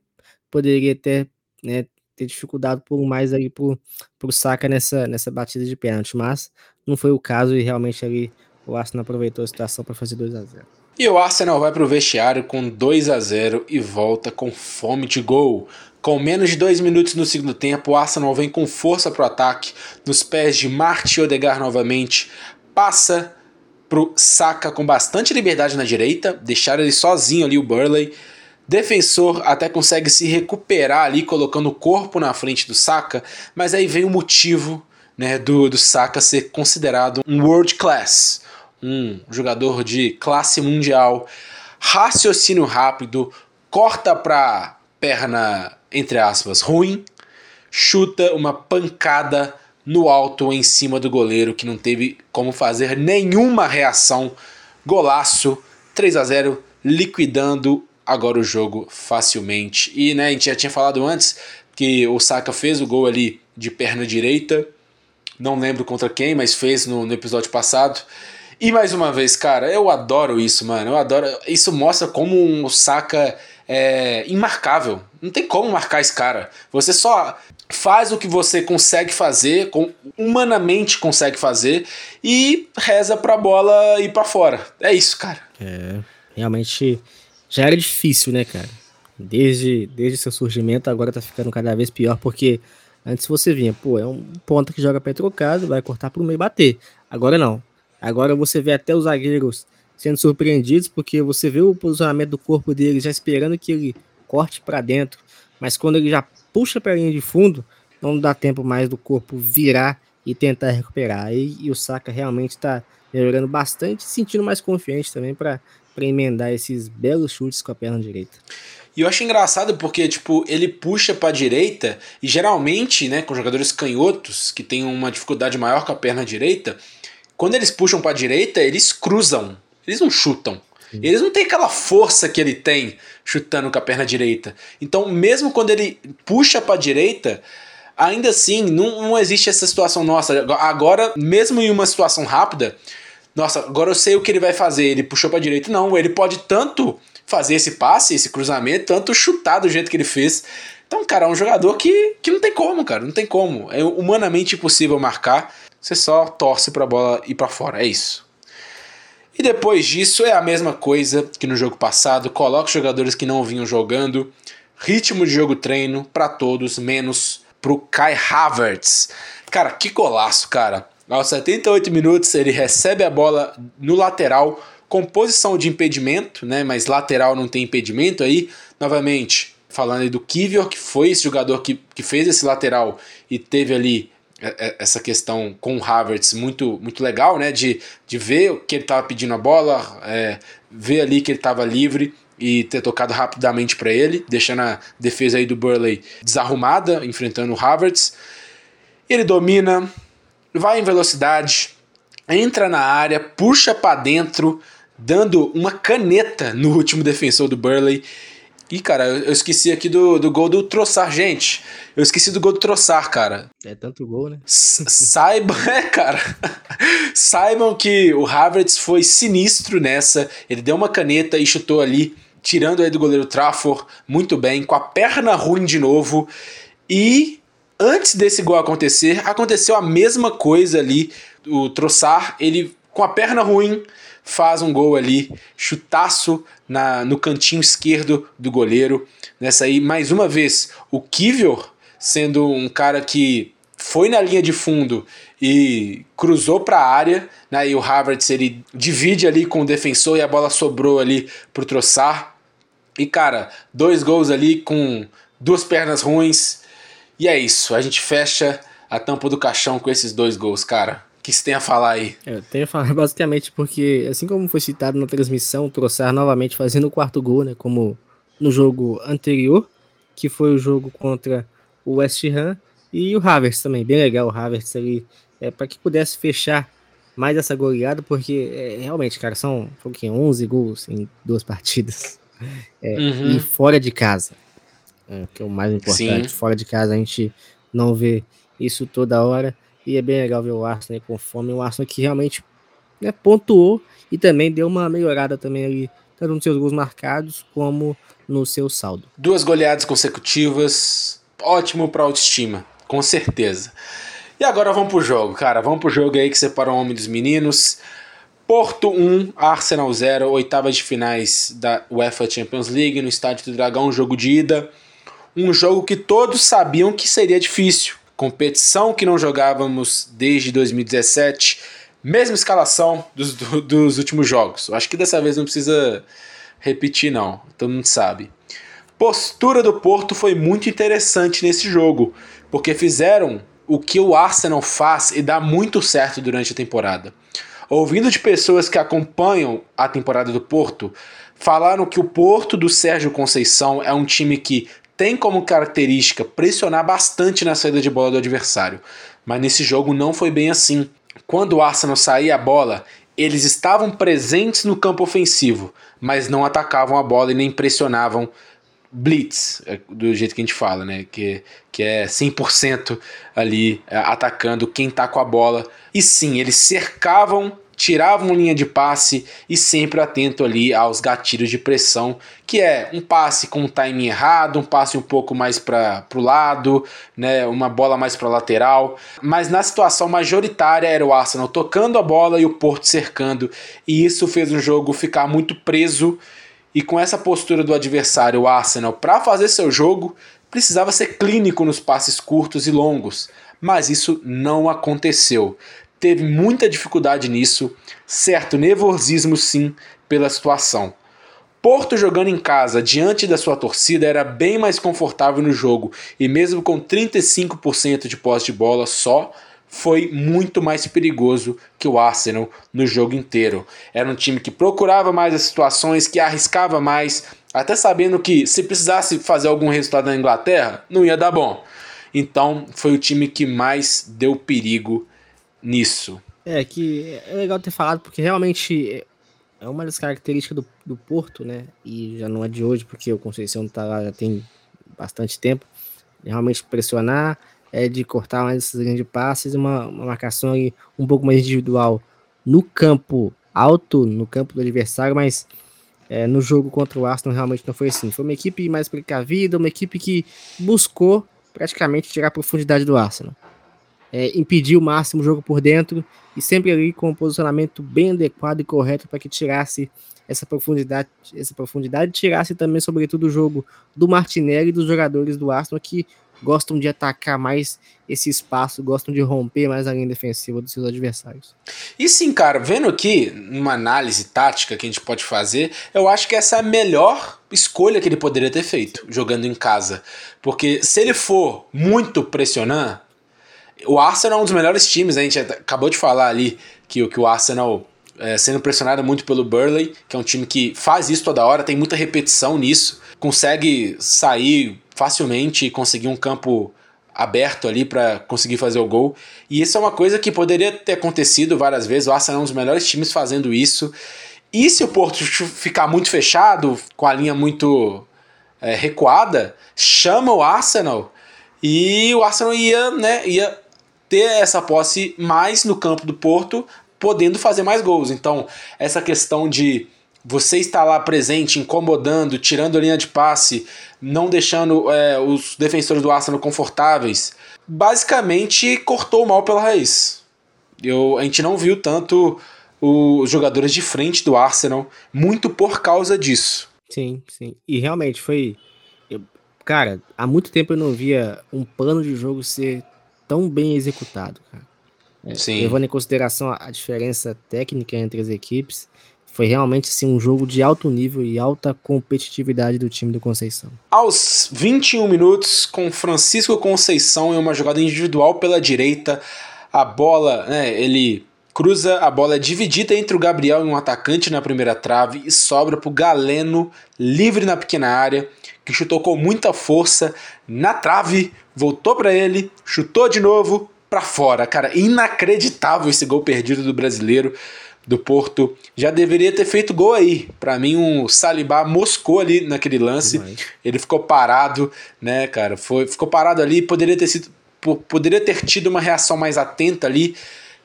poderia ter, né, ter dificuldade por mais ali pro, pro Saka nessa, nessa batida de pênalti, mas não foi o caso e realmente ali o Arsenal aproveitou a situação para fazer 2 a 0 e o Arsenal vai para o vestiário com 2 a 0 e volta com fome de gol. Com menos de dois minutos no segundo tempo, o Arsenal vem com força para o ataque, nos pés de Martin Odegar novamente, passa pro Saka com bastante liberdade na direita, deixar ele sozinho ali o Burley. Defensor até consegue se recuperar ali, colocando o corpo na frente do Saka, mas aí vem o motivo né, do, do Saka ser considerado um world class um jogador de classe mundial, raciocínio rápido, corta para perna, entre aspas, ruim, chuta uma pancada no alto em cima do goleiro que não teve como fazer nenhuma reação. Golaço, 3 a 0 liquidando agora o jogo facilmente. E né, a gente já tinha falado antes que o Saka fez o gol ali de perna direita. Não lembro contra quem, mas fez no, no episódio passado. E mais uma vez, cara, eu adoro isso, mano. Eu adoro. Isso mostra como um Saka é imarcável. Não tem como marcar esse cara. Você só faz o que você consegue fazer, humanamente consegue fazer, e reza pra bola ir para fora. É isso, cara. É, realmente já era difícil, né, cara? Desde, desde seu surgimento, agora tá ficando cada vez pior, porque antes você vinha, pô, é um ponto que joga pé trocado, vai cortar pro meio e bater. Agora não. Agora você vê até os zagueiros sendo surpreendidos, porque você vê o posicionamento do corpo dele já esperando que ele corte para dentro, mas quando ele já puxa para a linha de fundo, não dá tempo mais do corpo virar e tentar recuperar. E, e o Saka realmente está melhorando bastante, sentindo mais confiante também para emendar esses belos chutes com a perna direita. E eu acho engraçado porque, tipo, ele puxa para a direita e geralmente, né, com jogadores canhotos que têm uma dificuldade maior com a perna direita, quando eles puxam para a direita, eles cruzam. Eles não chutam. Sim. Eles não têm aquela força que ele tem chutando com a perna direita. Então, mesmo quando ele puxa para a direita, ainda assim, não, não existe essa situação nossa. Agora, mesmo em uma situação rápida, nossa, agora eu sei o que ele vai fazer. Ele puxou para direita. Não, ele pode tanto fazer esse passe, esse cruzamento, tanto chutar do jeito que ele fez. Então, cara, é um jogador que, que não tem como, cara. Não tem como. É humanamente impossível marcar. Você só torce para a bola ir para fora, é isso. E depois disso é a mesma coisa que no jogo passado, coloca jogadores que não vinham jogando, ritmo de jogo treino para todos, menos pro Kai Havertz. Cara, que golaço, cara. Aos 78 minutos ele recebe a bola no lateral com posição de impedimento, né? Mas lateral não tem impedimento aí. Novamente, falando aí do Kivior, que foi esse jogador que, que fez esse lateral e teve ali é, é, essa questão com o Havertz muito, muito legal, né? De, de ver que ele estava pedindo a bola, é, ver ali que ele estava livre e ter tocado rapidamente para ele, deixando a defesa aí do Burley desarrumada, enfrentando o Havertz. Ele domina, vai em velocidade, entra na área, puxa para dentro, dando uma caneta no último defensor do Burley. Ih, cara, eu esqueci aqui do, do gol do Troçar, gente. Eu esqueci do gol do Troçar, cara. É tanto gol, né? Saibam, <laughs> é, cara. Saibam que o Havertz foi sinistro nessa. Ele deu uma caneta e chutou ali, tirando aí do goleiro Trafford muito bem, com a perna ruim de novo. E antes desse gol acontecer, aconteceu a mesma coisa ali. O Troçar, ele com a perna ruim, faz um gol ali, chutaço na, no cantinho esquerdo do goleiro. Nessa aí, mais uma vez, o Kivior sendo um cara que foi na linha de fundo e cruzou para a área, né? E o Havertz ele divide ali com o defensor e a bola sobrou ali pro Troçar. E cara, dois gols ali com duas pernas ruins. E é isso, a gente fecha a tampa do caixão com esses dois gols, cara que você tem a falar aí? Eu tenho a falar <laughs> basicamente porque, assim como foi citado na transmissão, o Troçar novamente fazendo o quarto gol, né? Como no jogo anterior, que foi o jogo contra o West Ham e o Havertz também, bem legal o Havertz ali, é, para que pudesse fechar mais essa goleada, porque é, realmente, cara, são um 11 gols em duas partidas. <laughs> É, uhum. E fora de casa, é, que é o mais importante. Sim. Fora de casa a gente não vê isso toda hora. E é bem legal ver o Arsenal com fome. O Arsenal que realmente né, pontuou e também deu uma melhorada também ali, tanto nos seus gols marcados como no seu saldo. Duas goleadas consecutivas, ótimo para autoestima, com certeza. E agora vamos pro jogo, cara. Vamos pro jogo aí que separa o homem dos meninos. Porto 1, Arsenal 0, oitava de finais da UEFA Champions League no Estádio do Dragão, jogo de ida. Um jogo que todos sabiam que seria difícil competição que não jogávamos desde 2017, mesma escalação dos, do, dos últimos jogos. Acho que dessa vez não precisa repetir, não, todo mundo sabe. Postura do Porto foi muito interessante nesse jogo, porque fizeram o que o Arsenal faz e dá muito certo durante a temporada. Ouvindo de pessoas que acompanham a temporada do Porto, falaram que o Porto do Sérgio Conceição é um time que tem como característica pressionar bastante na saída de bola do adversário, mas nesse jogo não foi bem assim. Quando o Arsenal saía a bola, eles estavam presentes no campo ofensivo, mas não atacavam a bola e nem pressionavam blitz, é, do jeito que a gente fala, né? Que, que é 100% ali é, atacando quem tá com a bola. E sim, eles cercavam tiravam linha de passe e sempre atento ali aos gatilhos de pressão, que é um passe com um timing errado, um passe um pouco mais para o lado, né, uma bola mais para lateral, mas na situação majoritária era o Arsenal tocando a bola e o Porto cercando, e isso fez o jogo ficar muito preso. E com essa postura do adversário, o Arsenal, para fazer seu jogo, precisava ser clínico nos passes curtos e longos, mas isso não aconteceu teve muita dificuldade nisso, certo nervosismo sim pela situação. Porto jogando em casa diante da sua torcida era bem mais confortável no jogo e mesmo com 35% de posse de bola só, foi muito mais perigoso que o Arsenal no jogo inteiro. Era um time que procurava mais as situações, que arriscava mais, até sabendo que se precisasse fazer algum resultado na Inglaterra, não ia dar bom. Então foi o time que mais deu perigo nisso. É, que é legal ter falado, porque realmente é uma das características do, do Porto, né? E já não é de hoje, porque o Conceição tá lá já tem bastante tempo. Realmente pressionar, é de cortar mais esses grandes passes, uma, uma marcação um pouco mais individual no campo alto, no campo do adversário, mas é, no jogo contra o Arsenal realmente não foi assim. Foi uma equipe mais precavida, uma equipe que buscou praticamente tirar a profundidade do Arsenal é, impedir o máximo o jogo por dentro e sempre ali com um posicionamento bem adequado e correto para que tirasse essa profundidade, essa profundidade tirasse também, sobretudo, o jogo do Martinelli e dos jogadores do Arsenal que gostam de atacar mais esse espaço, gostam de romper mais a linha defensiva dos seus adversários. E sim, cara, vendo aqui uma análise tática que a gente pode fazer, eu acho que essa é a melhor escolha que ele poderia ter feito jogando em casa. Porque se ele for muito pressionar, o Arsenal é um dos melhores times, a gente acabou de falar ali que, que o Arsenal é, sendo pressionado muito pelo Burley, que é um time que faz isso toda hora, tem muita repetição nisso, consegue sair facilmente e conseguir um campo aberto ali para conseguir fazer o gol. E isso é uma coisa que poderia ter acontecido várias vezes. O Arsenal é um dos melhores times fazendo isso. E se o Porto ficar muito fechado, com a linha muito é, recuada, chama o Arsenal e o Arsenal ia, né, ia ter essa posse mais no campo do Porto, podendo fazer mais gols. Então, essa questão de você estar lá presente, incomodando, tirando a linha de passe, não deixando é, os defensores do Arsenal confortáveis, basicamente cortou o mal pela raiz. Eu, a gente não viu tanto os jogadores de frente do Arsenal, muito por causa disso. Sim, sim. E realmente foi. Eu, cara, há muito tempo eu não via um plano de jogo ser tão bem executado, cara. É, sim. Levando em consideração a, a diferença técnica entre as equipes, foi realmente assim, um jogo de alto nível e alta competitividade do time do Conceição. Aos 21 minutos, com Francisco Conceição em uma jogada individual pela direita, a bola, né, ele cruza, a bola é dividida entre o Gabriel e um atacante na primeira trave e sobra para o Galeno, livre na pequena área, que chutou com muita força na trave, voltou para ele, chutou de novo para fora. Cara, inacreditável esse gol perdido do brasileiro do Porto. Já deveria ter feito gol aí. Para mim, um Salibá moscou ali naquele lance. Ele ficou parado, né, cara? Foi, ficou parado ali, poderia ter sido poderia ter tido uma reação mais atenta ali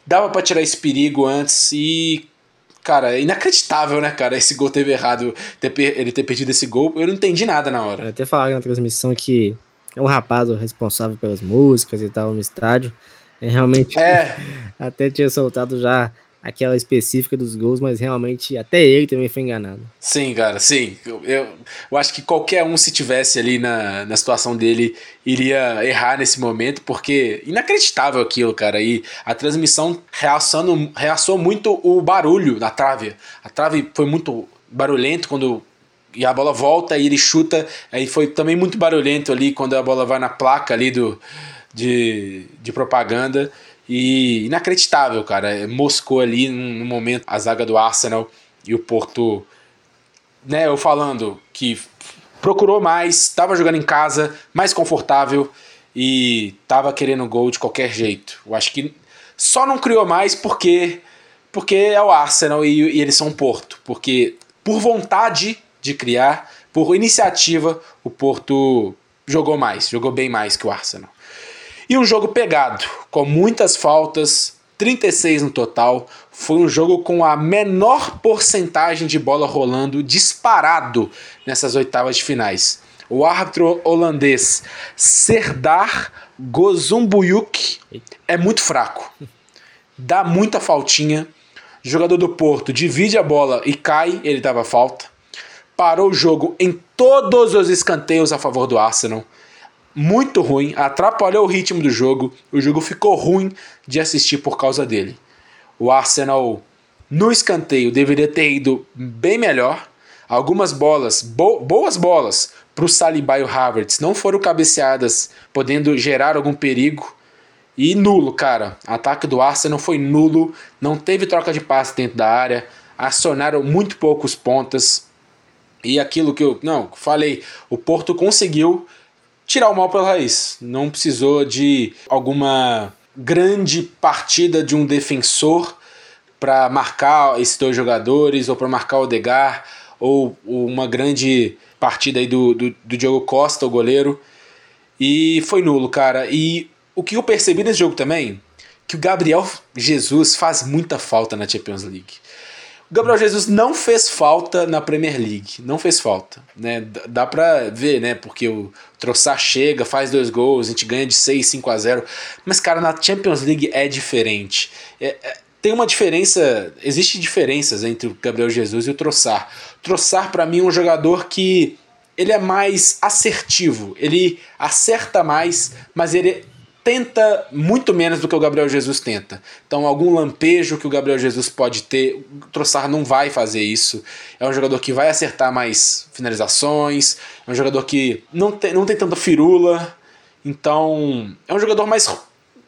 dava para tirar esse perigo antes e cara, é inacreditável, né, cara, esse gol teve errado, ter, ele ter perdido esse gol, eu não entendi nada na hora. Eu até falaram na transmissão que é um rapaz o responsável pelas músicas e tal no estádio, é realmente é. <laughs> até tinha soltado já aquela específica dos gols, mas realmente até ele também foi enganado. Sim, cara, sim. Eu, eu, eu, acho que qualquer um, se tivesse ali na, na situação dele, iria errar nesse momento, porque inacreditável aquilo, cara. E a transmissão reaçando, reaçou muito o barulho da trave. A trave foi muito barulhento quando e a bola volta e ele chuta. Aí foi também muito barulhento ali quando a bola vai na placa ali do, de, de propaganda. E inacreditável, cara. Moscou ali no momento a zaga do Arsenal e o Porto, né, eu falando que procurou mais, estava jogando em casa, mais confortável e estava querendo gol de qualquer jeito. Eu acho que só não criou mais porque porque é o Arsenal e, e eles são o Porto, porque por vontade de criar, por iniciativa, o Porto jogou mais, jogou bem mais que o Arsenal. E um jogo pegado, com muitas faltas, 36 no total. Foi um jogo com a menor porcentagem de bola rolando disparado nessas oitavas de finais. O árbitro holandês Serdar Gozumbuyuk é muito fraco. Dá muita faltinha. O jogador do Porto divide a bola e cai, ele dava falta. Parou o jogo em todos os escanteios a favor do Arsenal muito ruim, atrapalhou o ritmo do jogo. O jogo ficou ruim de assistir por causa dele. O Arsenal no escanteio deveria ter ido bem melhor. Algumas bolas, bo boas bolas para o Saliba e o Havertz não foram cabeceadas, podendo gerar algum perigo. E nulo, cara. Ataque do Arsenal foi nulo, não teve troca de passe dentro da área, acionaram muito poucos pontas. E aquilo que eu não falei, o Porto conseguiu tirar o mal pela raiz. Não precisou de alguma grande partida de um defensor para marcar esses dois jogadores ou para marcar o Degar ou uma grande partida aí do, do, do Diogo Costa, o goleiro. E foi nulo, cara. E o que eu percebi nesse jogo também, que o Gabriel Jesus faz muita falta na Champions League. Gabriel Jesus não fez falta na Premier League, não fez falta, né? Dá pra ver, né? Porque o Troçar chega, faz dois gols, a gente ganha de 6, 5 a 0. Mas, cara, na Champions League é diferente. É, é, tem uma diferença, existe diferenças entre o Gabriel Jesus e o Troçar. Troçar, para mim, é um jogador que ele é mais assertivo, ele acerta mais, mas ele tenta muito menos do que o Gabriel Jesus tenta. Então, algum lampejo que o Gabriel Jesus pode ter, o Trossard não vai fazer isso. É um jogador que vai acertar mais finalizações, é um jogador que não tem, não tem tanta firula. Então, é um jogador mais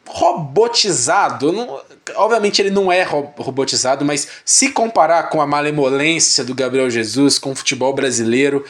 robotizado. Não, obviamente ele não é robotizado, mas se comparar com a malemolência do Gabriel Jesus, com o futebol brasileiro,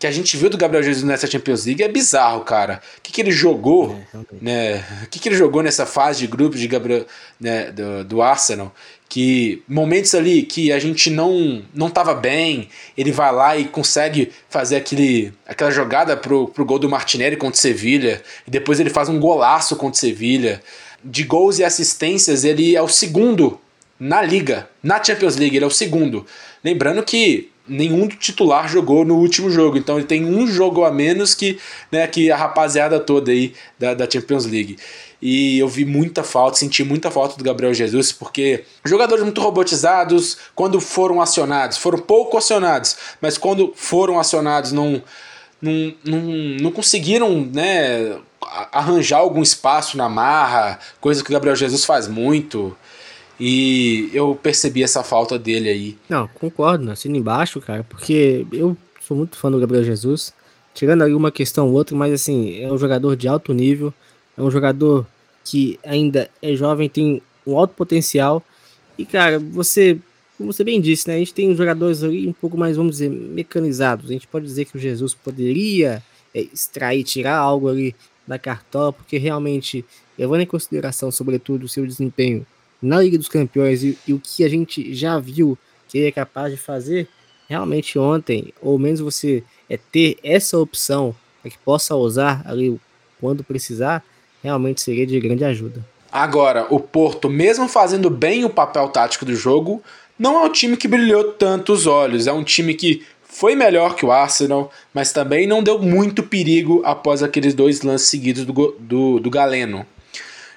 que a gente viu do Gabriel Jesus nessa Champions League é bizarro, cara. O que, que ele jogou, é, né? O que, que ele jogou nessa fase de grupos de Gabriel, né, do, do Arsenal? Que momentos ali que a gente não não tava bem, ele vai lá e consegue fazer aquele, aquela jogada pro, pro gol do Martinelli contra o Sevilha, e depois ele faz um golaço contra o Sevilha. De gols e assistências, ele é o segundo na liga, na Champions League, ele é o segundo. Lembrando que nenhum titular jogou no último jogo. Então ele tem um jogo a menos que, né, que a rapaziada toda aí da, da Champions League. E eu vi muita falta, senti muita falta do Gabriel Jesus, porque jogadores muito robotizados, quando foram acionados, foram pouco acionados, mas quando foram acionados não, não, não, não conseguiram né, arranjar algum espaço na marra, coisa que o Gabriel Jesus faz muito. E eu percebi essa falta dele aí. Não, concordo, assino embaixo, cara, porque eu sou muito fã do Gabriel Jesus. Tirando ali uma questão ou outra, mas assim, é um jogador de alto nível, é um jogador que ainda é jovem, tem um alto potencial. E, cara, você, como você bem disse, né? A gente tem jogadores ali um pouco mais, vamos dizer, mecanizados. A gente pode dizer que o Jesus poderia é, extrair, tirar algo ali da cartola, porque realmente, levando em consideração, sobretudo, o seu desempenho na Liga dos Campeões e, e, o que a gente já viu que ele é capaz de fazer, realmente ontem, ou menos você é ter essa opção para que possa usar ali quando precisar, realmente seria de grande ajuda. Agora, o Porto, mesmo fazendo bem o papel tático do jogo, não é um time que brilhou tanto os olhos. É um time que foi melhor que o Arsenal, mas também não deu muito perigo após aqueles dois lances seguidos do, do, do Galeno.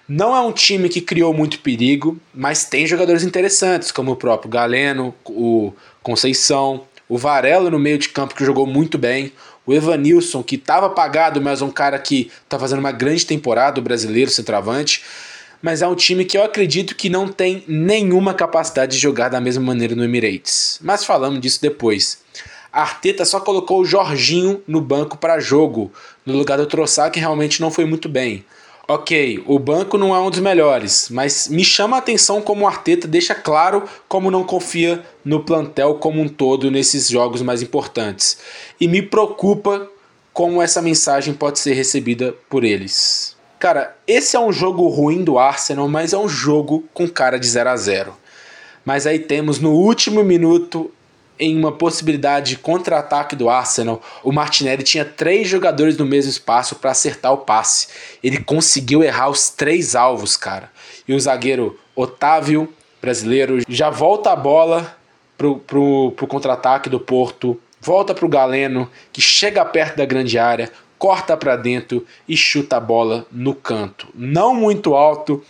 Não é um time que criou muito perigo, mas tem jogadores interessantes, como o próprio Galeno, o Conceição, o Varelo no meio de campo que jogou muito bem, o Evanilson, que estava apagado, mas um cara que está fazendo uma grande temporada, o brasileiro centroavante. Mas é um time que eu acredito que não tem nenhuma capacidade de jogar da mesma maneira no Emirates. Mas falamos disso depois. Arteta só colocou o Jorginho no banco para jogo, no lugar do Troçar, que realmente não foi muito bem. Ok, o banco não é um dos melhores, mas me chama a atenção como o Arteta deixa claro como não confia no plantel como um todo nesses jogos mais importantes. E me preocupa como essa mensagem pode ser recebida por eles. Cara, esse é um jogo ruim do Arsenal, mas é um jogo com cara de 0 a 0. Mas aí temos no último minuto em uma possibilidade de contra-ataque do Arsenal, o Martinelli tinha três jogadores no mesmo espaço para acertar o passe. Ele conseguiu errar os três alvos, cara. E o zagueiro Otávio, brasileiro, já volta a bola pro, pro, pro contra-ataque do Porto, volta pro Galeno, que chega perto da grande área, corta para dentro e chuta a bola no canto. Não muito alto,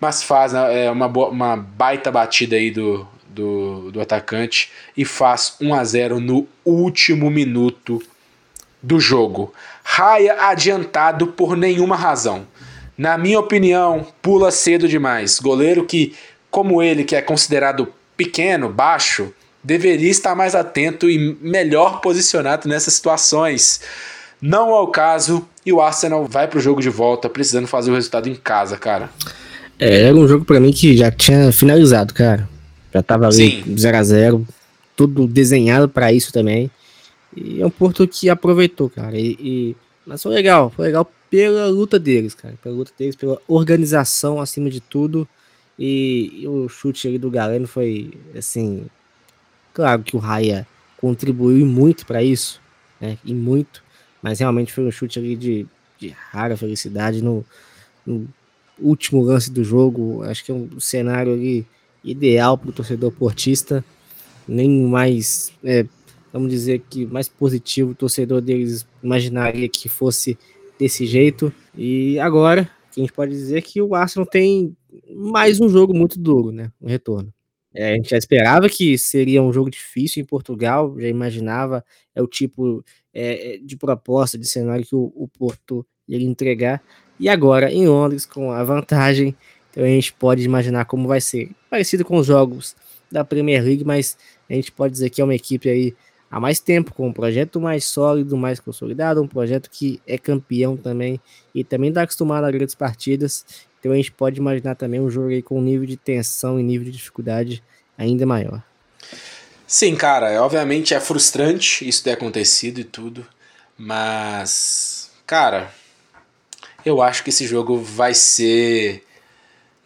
mas faz é, uma, uma baita batida aí do, do, do atacante e faz 1 a 0 no último minuto do jogo. Raia adiantado por nenhuma razão. Na minha opinião, pula cedo demais. Goleiro que, como ele, que é considerado pequeno, baixo, deveria estar mais atento e melhor posicionado nessas situações. Não é o caso e o Arsenal vai para o jogo de volta precisando fazer o resultado em casa, cara. É, era um jogo para mim que já tinha finalizado, cara. Já tava ali 0 a 0 tudo desenhado para isso também. E é um Porto que aproveitou, cara. E, e, mas foi legal, foi legal pela luta deles, cara. Pela luta deles, pela organização acima de tudo. E, e o chute ali do Galeno foi assim. Claro que o Raya contribuiu muito para isso, né? E muito. Mas realmente foi um chute ali de, de rara felicidade no, no último lance do jogo. Acho que é um cenário ali ideal para o torcedor portista, nem mais, é, vamos dizer que mais positivo o torcedor deles imaginaria que fosse desse jeito. E agora, a gente pode dizer que o Arsenal tem mais um jogo muito duro, né? Um retorno. É, a gente já esperava que seria um jogo difícil em Portugal, já imaginava é o tipo é, de proposta, de cenário que o, o Porto ia entregar. E agora, em Londres, com a vantagem então a gente pode imaginar como vai ser. Parecido com os jogos da Premier League, mas a gente pode dizer que é uma equipe aí há mais tempo, com um projeto mais sólido, mais consolidado, um projeto que é campeão também e também está acostumado a grandes partidas. Então a gente pode imaginar também um jogo aí com um nível de tensão e nível de dificuldade ainda maior. Sim, cara, obviamente é frustrante isso ter acontecido e tudo, mas, cara, eu acho que esse jogo vai ser.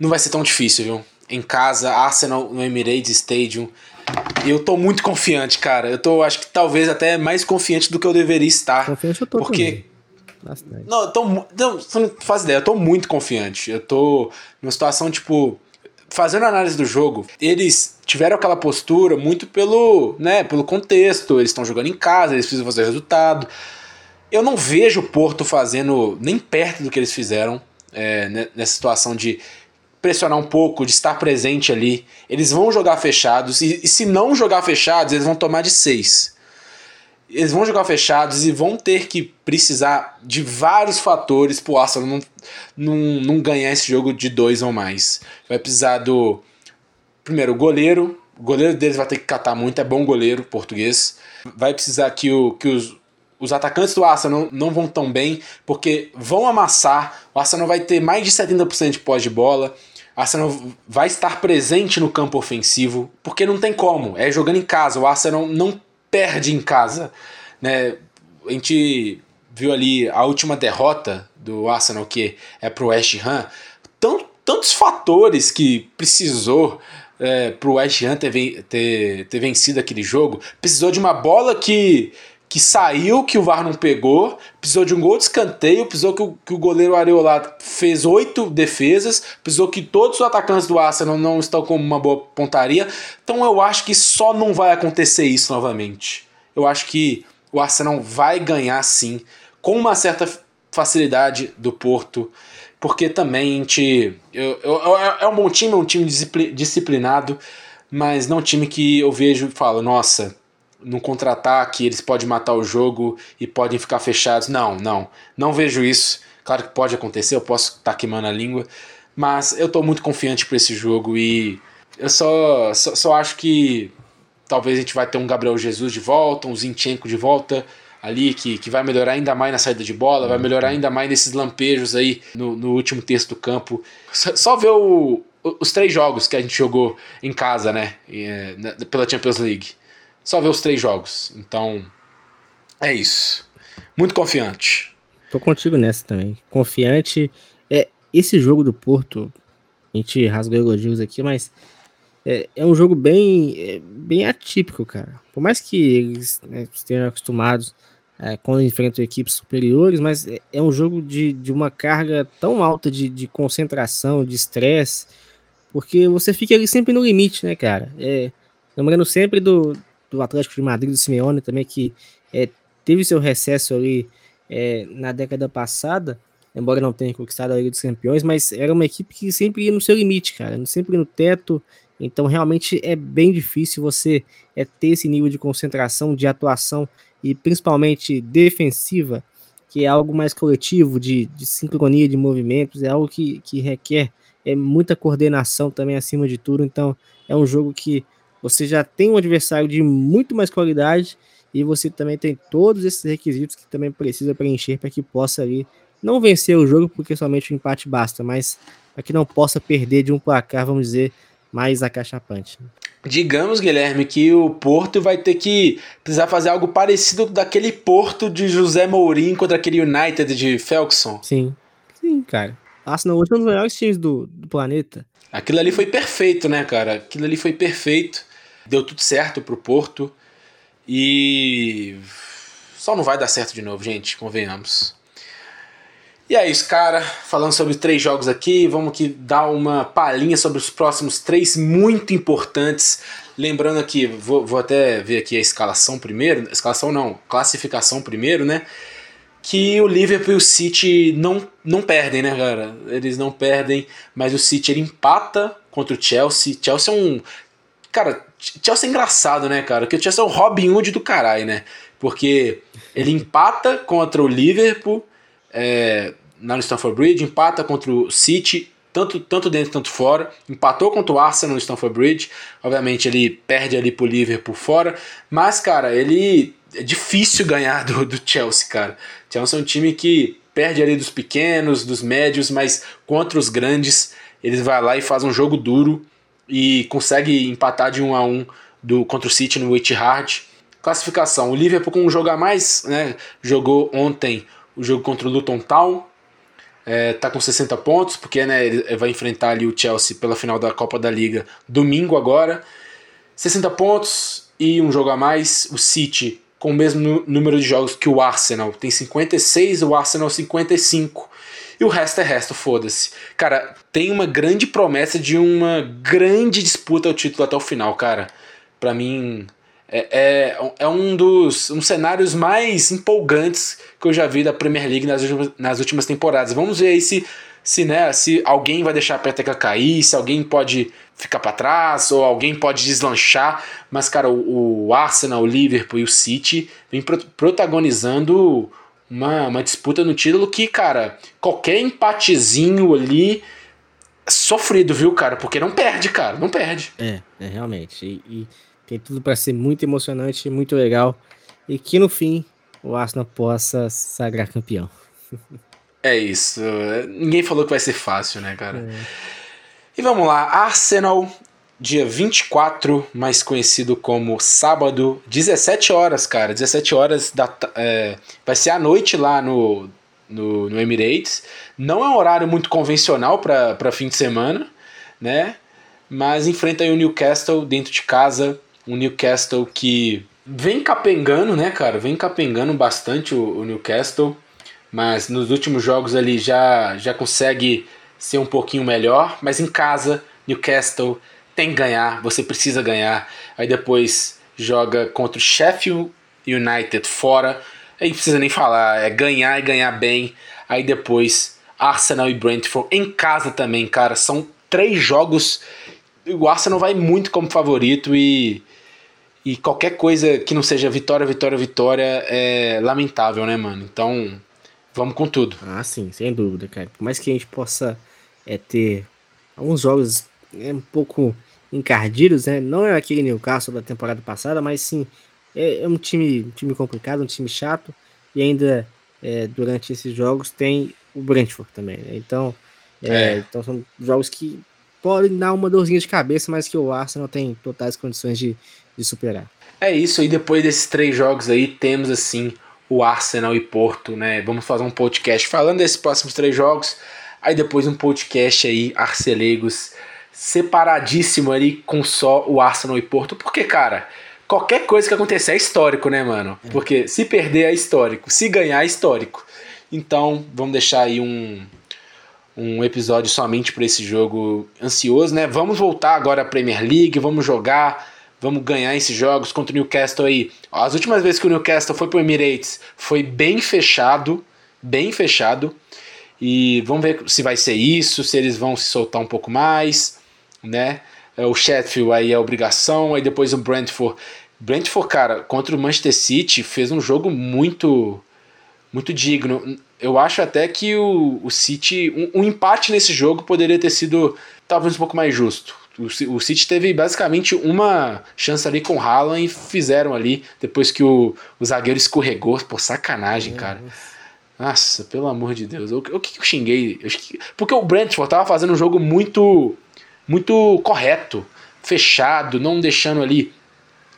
Não vai ser tão difícil, viu? Em casa, Arsenal no Emirates Stadium. Eu tô muito confiante, cara. Eu tô, acho que talvez até mais confiante do que eu deveria estar. Confiante eu tô porque também. Não, eu tô. Não, você não faz ideia, eu tô muito confiante. Eu tô numa situação, tipo. Fazendo análise do jogo, eles tiveram aquela postura muito pelo, né, pelo contexto. Eles estão jogando em casa, eles precisam fazer resultado. Eu não vejo o Porto fazendo nem perto do que eles fizeram é, nessa situação de pressionar um pouco, de estar presente ali. Eles vão jogar fechados e, e se não jogar fechados, eles vão tomar de seis. Eles vão jogar fechados e vão ter que precisar de vários fatores pro Arsenal não, não, não ganhar esse jogo de dois ou mais. Vai precisar do. Primeiro, goleiro. O goleiro deles vai ter que catar muito, é bom goleiro português. Vai precisar que, o, que os, os atacantes do Arsenal não, não vão tão bem, porque vão amassar. O Arsenal vai ter mais de 70% de pós de bola. O Arsenal vai estar presente no campo ofensivo, porque não tem como. É jogando em casa. O Arsenal não perde em casa. Né? A gente viu ali a última derrota do Arsenal, que é pro West Ham. tantos fatores que precisou é, pro West Ham ter, ter, ter vencido aquele jogo. Precisou de uma bola que que saiu, que o VAR não pegou, precisou de um gol de escanteio, precisou que o, que o goleiro Areola fez oito defesas, precisou que todos os atacantes do Arsenal não estão com uma boa pontaria. Então eu acho que só não vai acontecer isso novamente. Eu acho que o Arsenal vai ganhar sim, com uma certa facilidade do Porto, porque também a gente. Eu, eu, é um bom time, é um time disciplinado, mas não é um time que eu vejo e falo, nossa no contra-ataque eles podem matar o jogo e podem ficar fechados. Não, não. Não vejo isso. Claro que pode acontecer, eu posso estar tá queimando a língua. Mas eu estou muito confiante para esse jogo e eu só, só, só, acho que talvez a gente vai ter um Gabriel Jesus de volta, um Zinchenko de volta ali, que, que vai melhorar ainda mais na saída de bola, vai melhorar ainda mais nesses lampejos aí no, no último terço do campo. Só, só ver o, os três jogos que a gente jogou em casa, né? É, pela Champions League só ver os três jogos. Então, é isso. Muito confiante. Tô contigo nessa também. Confiante. É, esse jogo do Porto, a gente rasgou elogios aqui, mas é, é um jogo bem, é, bem atípico, cara. Por mais que eles né, estejam acostumados é, quando enfrentam equipes superiores, mas é, é, um jogo de, de uma carga tão alta de, de concentração, de estresse, porque você fica ali sempre no limite, né, cara? É, lembrando sempre do, do Atlético de Madrid, do Simeone também, que é, teve seu recesso ali é, na década passada, embora não tenha conquistado a Liga dos Campeões, mas era uma equipe que sempre ia no seu limite, cara, sempre no teto, então realmente é bem difícil você é, ter esse nível de concentração, de atuação e principalmente defensiva, que é algo mais coletivo, de, de sincronia de movimentos, é algo que, que requer é, muita coordenação também acima de tudo, então é um jogo que você já tem um adversário de muito mais qualidade e você também tem todos esses requisitos que também precisa preencher para que possa ali não vencer o jogo, porque somente o empate basta, mas para que não possa perder de um placar, vamos dizer, mais acachapante. Digamos, Guilherme, que o Porto vai ter que precisar fazer algo parecido daquele Porto de José Mourinho contra aquele United de Felkson. Sim, sim, cara. Arsenal hoje é um dos melhores times do, do planeta. Aquilo ali foi perfeito, né, cara? Aquilo ali foi perfeito deu tudo certo pro Porto e só não vai dar certo de novo, gente, convenhamos. E é isso, cara. Falando sobre três jogos aqui, vamos aqui dar uma palhinha sobre os próximos três muito importantes. Lembrando aqui, vou, vou até ver aqui a escalação primeiro. Escalação não, classificação primeiro, né? Que o Liverpool e o City não, não perdem, né, cara? Eles não perdem, mas o City ele empata contra o Chelsea. Chelsea é um. Cara, Chelsea é engraçado, né, cara? Porque o Chelsea é o Robin Hood do caralho, né? Porque ele empata contra o Liverpool é, na Stamford Bridge, empata contra o City, tanto, tanto dentro quanto fora, empatou contra o Arsenal no Stamford Bridge, obviamente ele perde ali pro Liverpool fora, mas, cara, ele é difícil ganhar do, do Chelsea, cara. Chelsea é um time que perde ali dos pequenos, dos médios, mas contra os grandes, ele vai lá e faz um jogo duro e consegue empatar de 1 a 1 do contra o City no Etihad. Classificação: o Liverpool com um jogo a mais, né? Jogou ontem o jogo contra o Luton Town. É, tá com 60 pontos, porque né, ele vai enfrentar ali o Chelsea pela final da Copa da Liga domingo agora. 60 pontos e um jogo a mais. O City com o mesmo número de jogos que o Arsenal. Tem 56, o Arsenal 55. E o resto é resto, foda-se. Cara, tem uma grande promessa de uma grande disputa ao título até o final, cara. Para mim, é, é, é, um dos um cenários mais empolgantes que eu já vi da Premier League nas últimas, nas últimas temporadas. Vamos ver aí se, se, né, se alguém vai deixar a peteca cair, se alguém pode ficar para trás, ou alguém pode deslanchar. Mas, cara, o, o Arsenal, o Liverpool e o City vem pro, protagonizando uma, uma disputa no título que, cara, qualquer empatezinho ali sofrido, viu, cara? Porque não perde, cara, não perde. É, é realmente. E, e tem tudo para ser muito emocionante, muito legal. E que no fim o Arsenal possa sagrar campeão. <laughs> É isso. Ninguém falou que vai ser fácil, né, cara? É. E vamos lá, Arsenal dia 24, mais conhecido como sábado, 17 horas, cara. 17 horas da, é, vai ser à noite lá no, no, no, Emirates. Não é um horário muito convencional para fim de semana, né? Mas enfrenta aí o Newcastle dentro de casa. Um Newcastle que vem capengando, né, cara? Vem capengando bastante o, o Newcastle. Mas nos últimos jogos ali já, já consegue ser um pouquinho melhor. Mas em casa, Newcastle tem que ganhar, você precisa ganhar. Aí depois joga contra o Sheffield United fora. Aí precisa nem falar, é ganhar e ganhar bem. Aí depois Arsenal e Brentford em casa também, cara. São três jogos. O Arsenal vai muito como favorito e e qualquer coisa que não seja vitória, vitória, vitória é lamentável, né, mano? Então, vamos com tudo. Ah, sim, sem dúvida, cara. Por mais que a gente possa é, ter alguns jogos é, um pouco encardidos, né? Não é aquele Newcastle da temporada passada, mas sim é, é um time, um time complicado, um time chato. E ainda é, durante esses jogos tem o Brentford também. Né? Então, é, é. então são jogos que podem dar uma dorzinha de cabeça, mas que o Arsenal tem totais condições de, de superar. É isso, e depois desses três jogos aí, temos assim o Arsenal e Porto, né? Vamos fazer um podcast falando desses próximos três jogos. Aí depois um podcast aí, Arcelegos separadíssimo ali com só o Arsenal e Porto, porque, cara, qualquer coisa que acontecer é histórico, né, mano? É. Porque se perder é histórico, se ganhar é histórico. Então, vamos deixar aí um, um episódio somente para esse jogo ansioso, né? Vamos voltar agora à Premier League, vamos jogar, vamos ganhar esses jogos contra o Newcastle aí. As últimas vezes que o Newcastle foi pro Emirates foi bem fechado, bem fechado. E vamos ver se vai ser isso, se eles vão se soltar um pouco mais né? É, o Sheffield aí é obrigação, aí depois o Brentford. Brentford, cara, contra o Manchester City fez um jogo muito muito digno. Eu acho até que o, o City, um, um empate nesse jogo poderia ter sido talvez um pouco mais justo. O, o City teve basicamente uma chance ali com o Haaland e fizeram ali depois que o, o zagueiro escorregou. Por sacanagem, cara. Nossa, pelo amor de Deus. O que eu xinguei? Eu, porque o Brentford tava fazendo um jogo muito muito correto, fechado, não deixando ali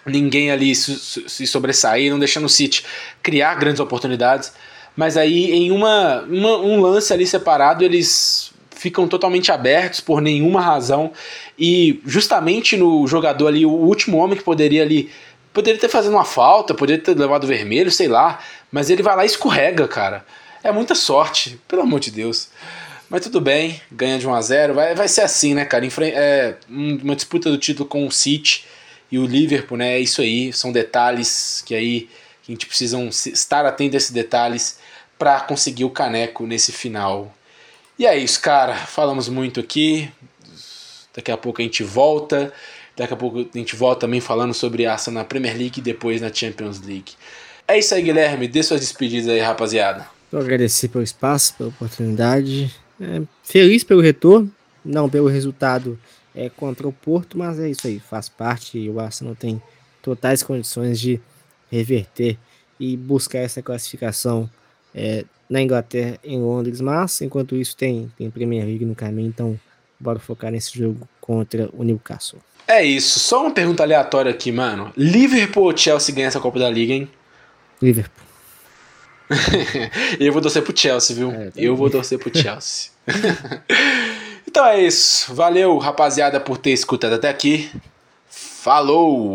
ninguém ali se sobressair, não deixando o City criar grandes oportunidades. Mas aí em uma, uma, um lance ali separado eles ficam totalmente abertos por nenhuma razão e justamente no jogador ali o último homem que poderia ali poderia ter fazendo uma falta, poderia ter levado vermelho, sei lá, mas ele vai lá e escorrega, cara. É muita sorte, pelo amor de Deus. Mas tudo bem, ganha de 1 a 0 vai, vai ser assim, né, cara? É uma disputa do título com o City e o Liverpool, né? É isso aí, são detalhes que aí a gente precisa estar atento a esses detalhes para conseguir o caneco nesse final. E é isso, cara. Falamos muito aqui. Daqui a pouco a gente volta. Daqui a pouco a gente volta também falando sobre a ação na Premier League e depois na Champions League. É isso aí, Guilherme. Dê suas despedidas aí, rapaziada. Eu agradecer pelo espaço, pela oportunidade. É, feliz pelo retorno, não pelo resultado é, contra o Porto, mas é isso aí, faz parte e o Arsenal tem totais condições de reverter e buscar essa classificação é, na Inglaterra, em Londres, mas enquanto isso tem, tem Premier League no caminho, então bora focar nesse jogo contra o Newcastle. É isso. Só uma pergunta aleatória aqui, mano. Liverpool ou Chelsea ganha essa Copa da Liga, hein? Liverpool. <laughs> eu vou torcer pro Chelsea, viu? É, eu vou torcer pro Chelsea. <laughs> então é isso. Valeu, rapaziada, por ter escutado até aqui. Falou!